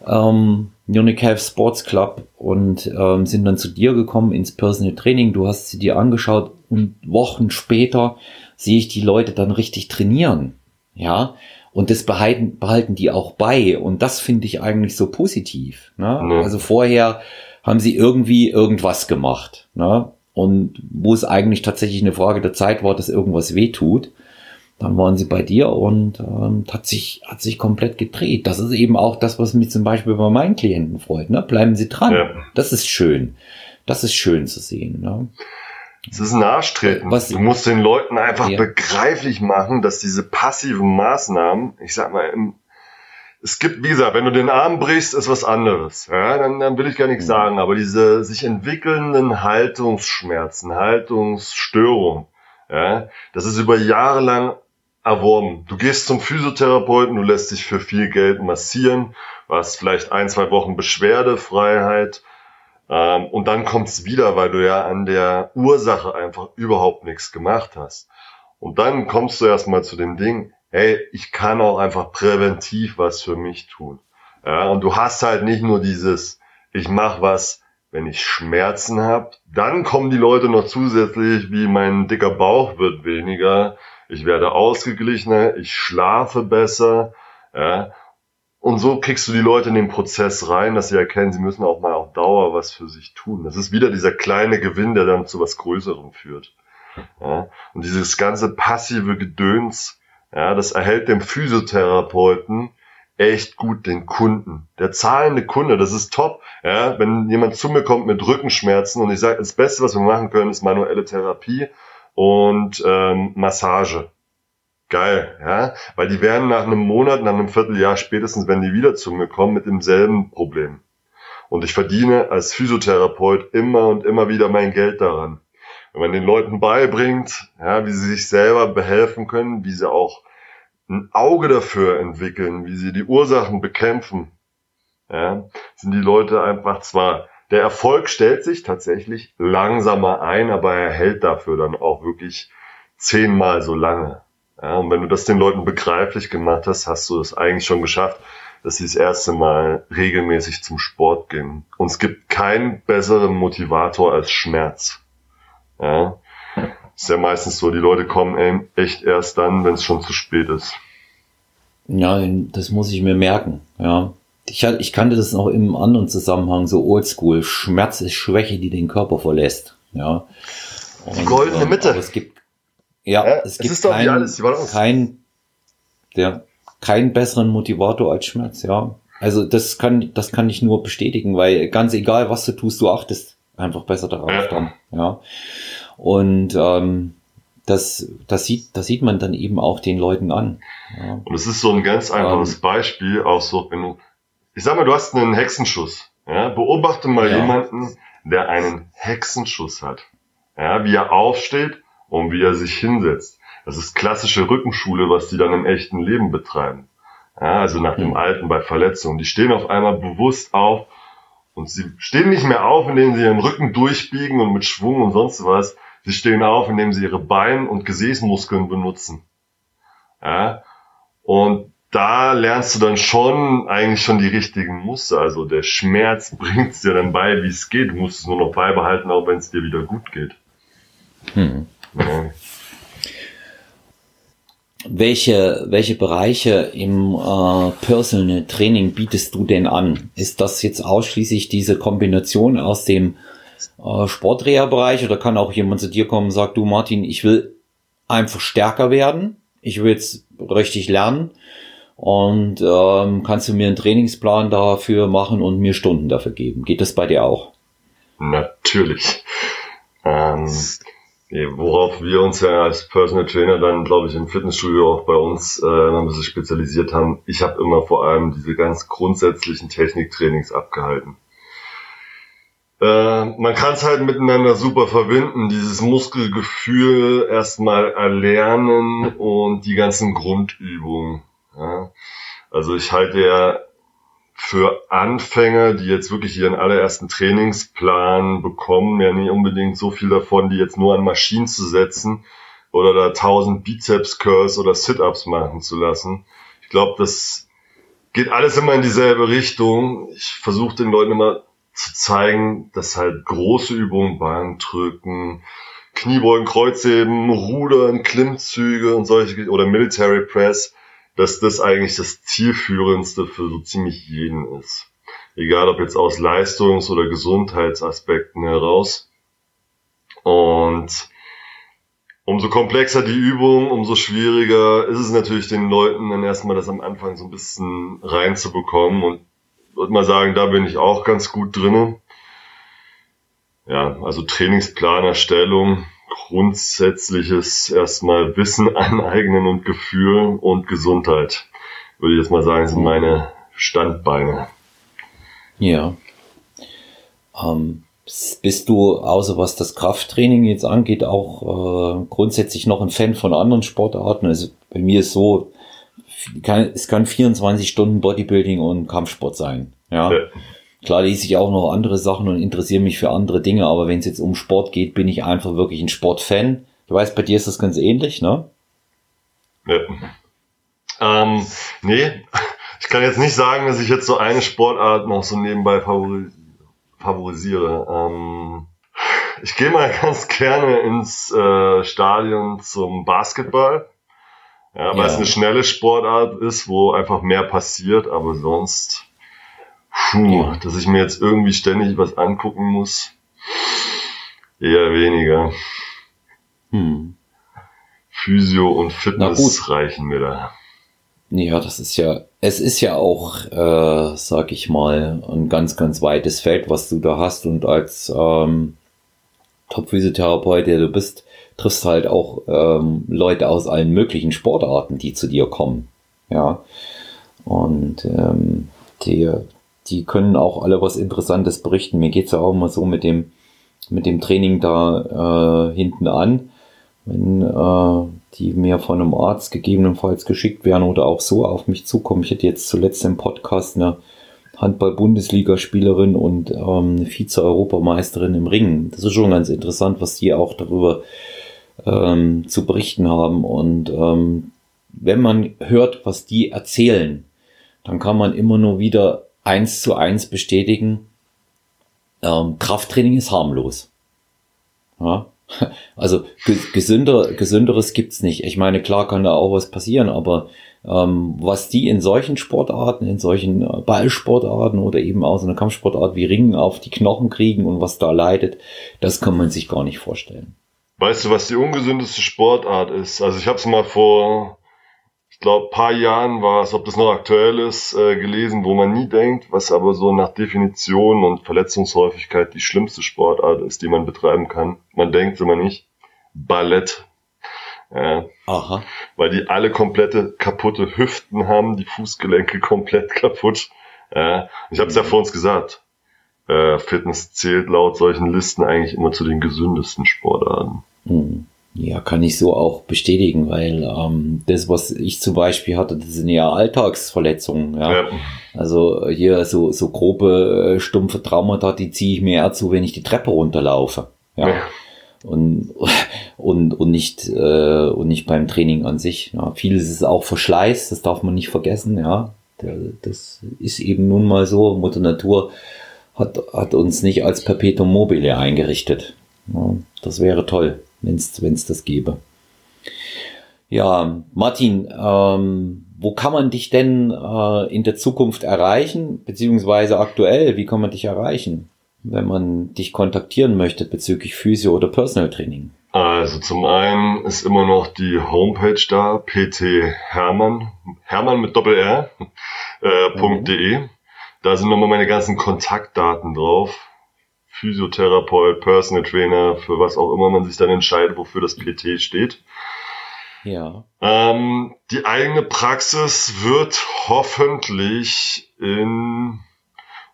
ähm, Munich Health Sports Club und ähm, sind dann zu dir gekommen ins Personal Training. Du hast sie dir angeschaut und Wochen später sehe ich die Leute dann richtig trainieren. Ja, und das behalten, behalten die auch bei. Und das finde ich eigentlich so positiv. Ne? Mhm. Also vorher haben sie irgendwie irgendwas gemacht. Ne? Und wo es eigentlich tatsächlich eine Frage der Zeit war, dass irgendwas wehtut. Dann waren sie bei dir und ähm, hat sich hat sich komplett gedreht. Das ist eben auch das, was mich zum Beispiel bei meinen Klienten freut. Ne? Bleiben Sie dran. Ja. Das ist schön. Das ist schön zu sehen. Ne? Es ist ein Arschtreten. Was, du musst den Leuten einfach ja. begreiflich machen, dass diese passiven Maßnahmen, ich sag mal, im, es gibt, wie gesagt, wenn du den Arm brichst, ist was anderes. Ja, dann, dann will ich gar nichts mhm. sagen. Aber diese sich entwickelnden Haltungsschmerzen, Haltungsstörungen, ja, das ist über Jahre lang erworben. Du gehst zum Physiotherapeuten, du lässt dich für viel Geld massieren, hast vielleicht ein, zwei Wochen Beschwerdefreiheit ähm, und dann kommt's wieder, weil du ja an der Ursache einfach überhaupt nichts gemacht hast. Und dann kommst du erstmal zu dem Ding, hey, ich kann auch einfach präventiv was für mich tun. Ja, und du hast halt nicht nur dieses, ich mach was, wenn ich Schmerzen habe. Dann kommen die Leute noch zusätzlich, wie mein dicker Bauch wird weniger, ich werde ausgeglichener, ich schlafe besser. Ja. Und so kriegst du die Leute in den Prozess rein, dass sie erkennen, sie müssen auch mal auf Dauer was für sich tun. Das ist wieder dieser kleine Gewinn, der dann zu was Größerem führt. Ja. Und dieses ganze passive Gedöns, ja, das erhält dem Physiotherapeuten echt gut den Kunden. Der zahlende Kunde, das ist top. Ja, wenn jemand zu mir kommt mit Rückenschmerzen und ich sage, das Beste, was wir machen können, ist manuelle Therapie und ähm, Massage. Geil, ja, weil die werden nach einem Monat, nach einem Vierteljahr spätestens, wenn die wieder zu mir kommen, mit demselben Problem. Und ich verdiene als Physiotherapeut immer und immer wieder mein Geld daran. Wenn man den Leuten beibringt, ja, wie sie sich selber behelfen können, wie sie auch ein Auge dafür entwickeln, wie sie die Ursachen bekämpfen, ja, sind die Leute einfach zwar der Erfolg stellt sich tatsächlich langsamer ein, aber er hält dafür dann auch wirklich zehnmal so lange. Ja, und wenn du das den Leuten begreiflich gemacht hast, hast du es eigentlich schon geschafft, dass sie das erste Mal regelmäßig zum Sport gehen. Und es gibt keinen besseren Motivator als Schmerz. Ja, ist ja meistens so, die Leute kommen echt erst dann, wenn es schon zu spät ist. Ja, das muss ich mir merken. Ja, ich, ich kannte das noch im anderen Zusammenhang, so oldschool. Schmerz ist Schwäche, die den Körper verlässt. Ja. Und, die goldene ähm, Mitte. es gibt, ja, ja es, es gibt kein, alles, kein, der, keinen besseren Motivator als Schmerz, ja. Also das kann, das kann ich nur bestätigen, weil ganz egal, was du tust, du achtest einfach besser darauf ja. dann, ja. Und ähm, das, das sieht, das sieht man dann eben auch den Leuten an. Ja. Und es ist so ein ganz einfaches ähm, Beispiel, auch so, wenn du ich sag mal, du hast einen Hexenschuss. Ja? Beobachte mal ja. jemanden, der einen Hexenschuss hat. Ja, wie er aufsteht und wie er sich hinsetzt. Das ist klassische Rückenschule, was die dann im echten Leben betreiben. Ja, also nach dem hm. Alten bei Verletzungen. Die stehen auf einmal bewusst auf und sie stehen nicht mehr auf, indem sie ihren Rücken durchbiegen und mit Schwung und sonst was. Sie stehen auf, indem sie ihre Bein- und Gesäßmuskeln benutzen. Ja, und da lernst du dann schon eigentlich schon die richtigen Muster. Also der Schmerz bringt es dir dann bei, wie es geht. Du musst es nur noch beibehalten, auch wenn es dir wieder gut geht. Hm. Ja. Welche, welche Bereiche im äh, Personal Training bietest du denn an? Ist das jetzt ausschließlich diese Kombination aus dem äh, Sportreha-Bereich oder kann auch jemand zu dir kommen und sagt, du Martin, ich will einfach stärker werden, ich will jetzt richtig lernen und ähm, kannst du mir einen Trainingsplan dafür machen und mir Stunden dafür geben. Geht das bei dir auch? Natürlich. Ähm, worauf wir uns ja als Personal Trainer dann, glaube ich, im Fitnessstudio auch bei uns äh, ein bisschen spezialisiert haben. Ich habe immer vor allem diese ganz grundsätzlichen Techniktrainings abgehalten. Äh, man kann es halt miteinander super verbinden, dieses Muskelgefühl erstmal erlernen und die ganzen Grundübungen. Ja. Also ich halte ja für Anfänger, die jetzt wirklich ihren allerersten Trainingsplan bekommen, ja nie unbedingt so viel davon, die jetzt nur an Maschinen zu setzen oder da tausend Bizeps Curls oder Sit-ups machen zu lassen. Ich glaube, das geht alles immer in dieselbe Richtung. Ich versuche den Leuten immer zu zeigen, dass halt große Übungen, Bankdrücken, Kniebeugen, Kreuzheben, Rudern, Klimmzüge und solche oder Military Press, dass das eigentlich das zielführendste für so ziemlich jeden ist. Egal ob jetzt aus Leistungs- oder Gesundheitsaspekten heraus. Und umso komplexer die Übung, umso schwieriger ist es natürlich den Leuten dann erstmal das am Anfang so ein bisschen reinzubekommen. Und würde mal sagen, da bin ich auch ganz gut drinne. Ja, also Trainingsplanerstellung, grundsätzliches erstmal Wissen aneignen und Gefühl und Gesundheit, würde ich jetzt mal sagen, sind meine Standbeine. Ja. Ähm, bist du, außer was das Krafttraining jetzt angeht, auch äh, grundsätzlich noch ein Fan von anderen Sportarten? Also bei mir ist so, kann, es kann 24 Stunden Bodybuilding und Kampfsport sein. Ja. ja. Klar lese ich auch noch andere Sachen und interessiere mich für andere Dinge, aber wenn es jetzt um Sport geht, bin ich einfach wirklich ein Sportfan. Du weißt, bei dir ist das ganz ähnlich, ne? Ja. Ähm, nee, ich kann jetzt nicht sagen, dass ich jetzt so eine Sportart noch so nebenbei favori favorisiere. Ähm, ich gehe mal ganz gerne ins äh, Stadion zum Basketball. Ja, weil ja. es eine schnelle Sportart ist, wo einfach mehr passiert, aber sonst Puh, dass ich mir jetzt irgendwie ständig was angucken muss. Eher weniger. Hm. Physio und Fitness reichen mir da. Ja, das ist ja, es ist ja auch, äh, sag ich mal, ein ganz, ganz weites Feld, was du da hast und als ähm, Top-Physiotherapeut, der du bist, triffst halt auch ähm, Leute aus allen möglichen Sportarten, die zu dir kommen. Ja. Und ähm, die, die können auch alle was Interessantes berichten. Mir geht's ja auch immer so mit dem, mit dem Training da äh, hinten an. Wenn äh, die mir von einem Arzt gegebenenfalls geschickt werden oder auch so auf mich zukommen. Ich hatte jetzt zuletzt im Podcast eine Handball-Bundesligaspielerin und ähm, eine Vize-Europameisterin im Ringen. Das ist schon ganz interessant, was die auch darüber ähm, zu berichten haben. Und ähm, wenn man hört, was die erzählen, dann kann man immer nur wieder eins zu eins bestätigen, ähm, Krafttraining ist harmlos. Ja? Also gesünder, gesünderes gibt's nicht. Ich meine, klar kann da auch was passieren, aber ähm, was die in solchen Sportarten, in solchen äh, Ballsportarten oder eben auch so einer Kampfsportart wie Ringen auf die Knochen kriegen und was da leidet, das kann man sich gar nicht vorstellen. Weißt du, was die ungesündeste Sportart ist? Also ich habe es mal vor ich glaube, paar Jahren war es, ob das noch aktuell ist, äh, gelesen, wo man nie denkt, was aber so nach Definition und Verletzungshäufigkeit die schlimmste Sportart ist, die man betreiben kann. Man denkt immer nicht. Ballett. Ja. Aha. Weil die alle komplette kaputte Hüften haben, die Fußgelenke komplett kaputt. Ja. Ich habe es ja vor uns gesagt. Äh, Fitness zählt laut solchen Listen eigentlich immer zu den gesündesten Sportarten. Mhm. Ja, kann ich so auch bestätigen, weil ähm, das, was ich zum Beispiel hatte, das sind ja Alltagsverletzungen. Ja? ja. Also hier so, so grobe, äh, stumpfe Traumata, die ziehe ich mir eher zu, wenn ich die Treppe runterlaufe. Ja. ja. Und, und, und, nicht, äh, und nicht beim Training an sich. Ja. Vieles ist auch Verschleiß, das darf man nicht vergessen. Ja. Das ist eben nun mal so. Mutter Natur hat, hat uns nicht als Perpetuum mobile eingerichtet. Ja, das wäre toll wenn es das gäbe. Ja, Martin, ähm, wo kann man dich denn äh, in der Zukunft erreichen, beziehungsweise aktuell, wie kann man dich erreichen, wenn man dich kontaktieren möchte bezüglich Physio oder Personal Training? Also zum einen ist immer noch die Homepage da, pt Hermann, Hermann mit Doppel R, äh, mhm. .de. Da sind nochmal meine ganzen Kontaktdaten drauf. Physiotherapeut, Personal Trainer, für was auch immer man sich dann entscheidet, wofür das PT steht. Ja. Ähm, die eigene Praxis wird hoffentlich in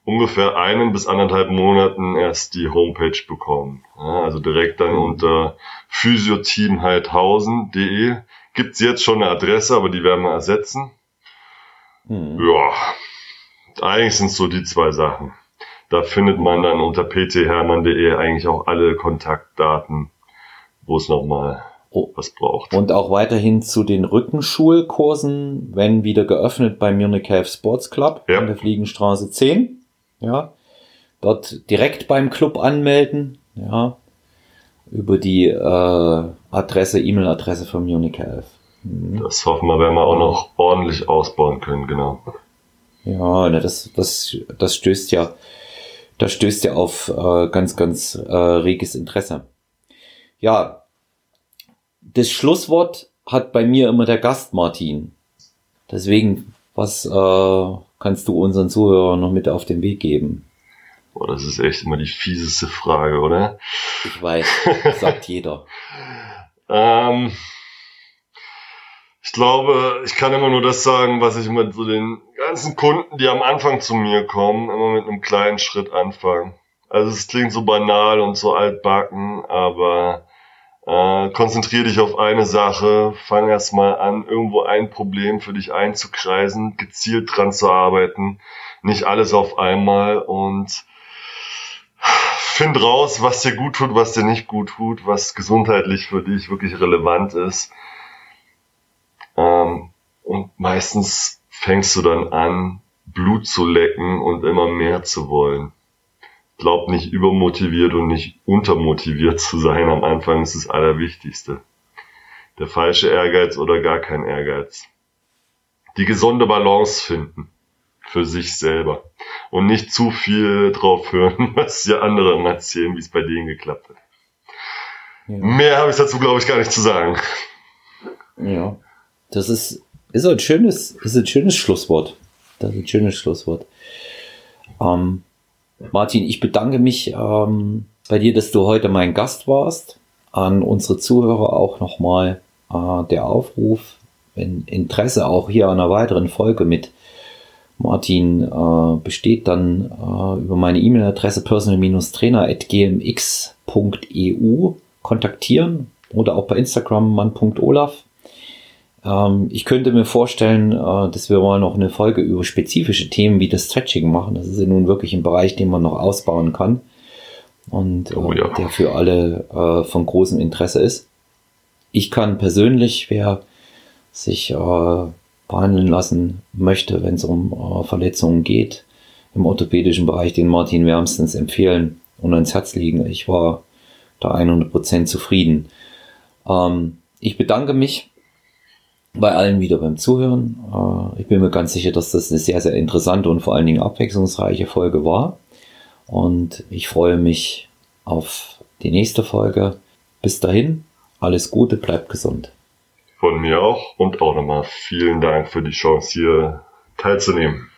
ungefähr einen bis anderthalb Monaten erst die Homepage bekommen. Ja, also direkt dann mhm. unter physioteamheidhausen.de gibt's jetzt schon eine Adresse, aber die werden wir ersetzen. Mhm. Ja, eigentlich sind so die zwei Sachen. Da findet man dann unter pthermann.de eigentlich auch alle Kontaktdaten, wo es nochmal was braucht. Und auch weiterhin zu den Rückenschulkursen, wenn wieder geöffnet beim Munich Health Sports Club ja. an der Fliegenstraße 10. Ja. Dort direkt beim Club anmelden. Ja. Über die äh, Adresse, E-Mail-Adresse von Munich Health. Mhm. Das hoffen wir, werden wir auch noch ordentlich ausbauen können, genau. Ja, ne, das, das, das stößt ja, das stößt ja auf äh, ganz, ganz äh, reges Interesse. Ja, das Schlusswort hat bei mir immer der Gast Martin. Deswegen, was äh, kannst du unseren Zuhörern noch mit auf den Weg geben? Boah, das ist echt immer die fieseste Frage, oder? Ich weiß, sagt jeder. ähm, ich glaube, ich kann immer nur das sagen, was ich mit so den ganzen Kunden, die am Anfang zu mir kommen, immer mit einem kleinen Schritt anfangen. Also es klingt so banal und so altbacken, aber äh, konzentrier dich auf eine Sache, fang erst mal an, irgendwo ein Problem für dich einzukreisen, gezielt dran zu arbeiten, nicht alles auf einmal und find raus, was dir gut tut, was dir nicht gut tut, was gesundheitlich für dich wirklich relevant ist ähm, und meistens fängst du dann an, Blut zu lecken und immer mehr zu wollen. Glaub nicht übermotiviert und nicht untermotiviert zu sein am Anfang ist das Allerwichtigste. Der falsche Ehrgeiz oder gar kein Ehrgeiz. Die gesunde Balance finden für sich selber und nicht zu viel drauf hören, was die anderen erzählen, wie es bei denen geklappt hat. Ja. Mehr habe ich dazu, glaube ich, gar nicht zu sagen. Ja. Das ist, ist ein schönes, ist ein schönes Schlusswort. Das ist ein schönes Schlusswort. Ähm, Martin, ich bedanke mich ähm, bei dir, dass du heute mein Gast warst. An unsere Zuhörer auch nochmal äh, der Aufruf, wenn Interesse auch hier an einer weiteren Folge mit Martin äh, besteht, dann äh, über meine E-Mail-Adresse personal-trainer.gmx.eu kontaktieren oder auch bei Instagram mann.olaf. Ähm, ich könnte mir vorstellen, äh, dass wir mal noch eine Folge über spezifische Themen wie das Stretching machen. Das ist ja nun wirklich ein Bereich, den man noch ausbauen kann und äh, oh, ja. der für alle äh, von großem Interesse ist. Ich kann persönlich, wer sich behandeln lassen möchte, wenn es um Verletzungen geht, im orthopädischen Bereich den Martin wärmstens empfehlen und ans Herz legen. Ich war da 100% zufrieden. Ähm, ich bedanke mich bei allen wieder beim Zuhören. Äh, ich bin mir ganz sicher, dass das eine sehr, sehr interessante und vor allen Dingen abwechslungsreiche Folge war. Und ich freue mich auf die nächste Folge. Bis dahin, alles Gute, bleibt gesund. Von mir auch und auch nochmal vielen Dank für die Chance hier teilzunehmen.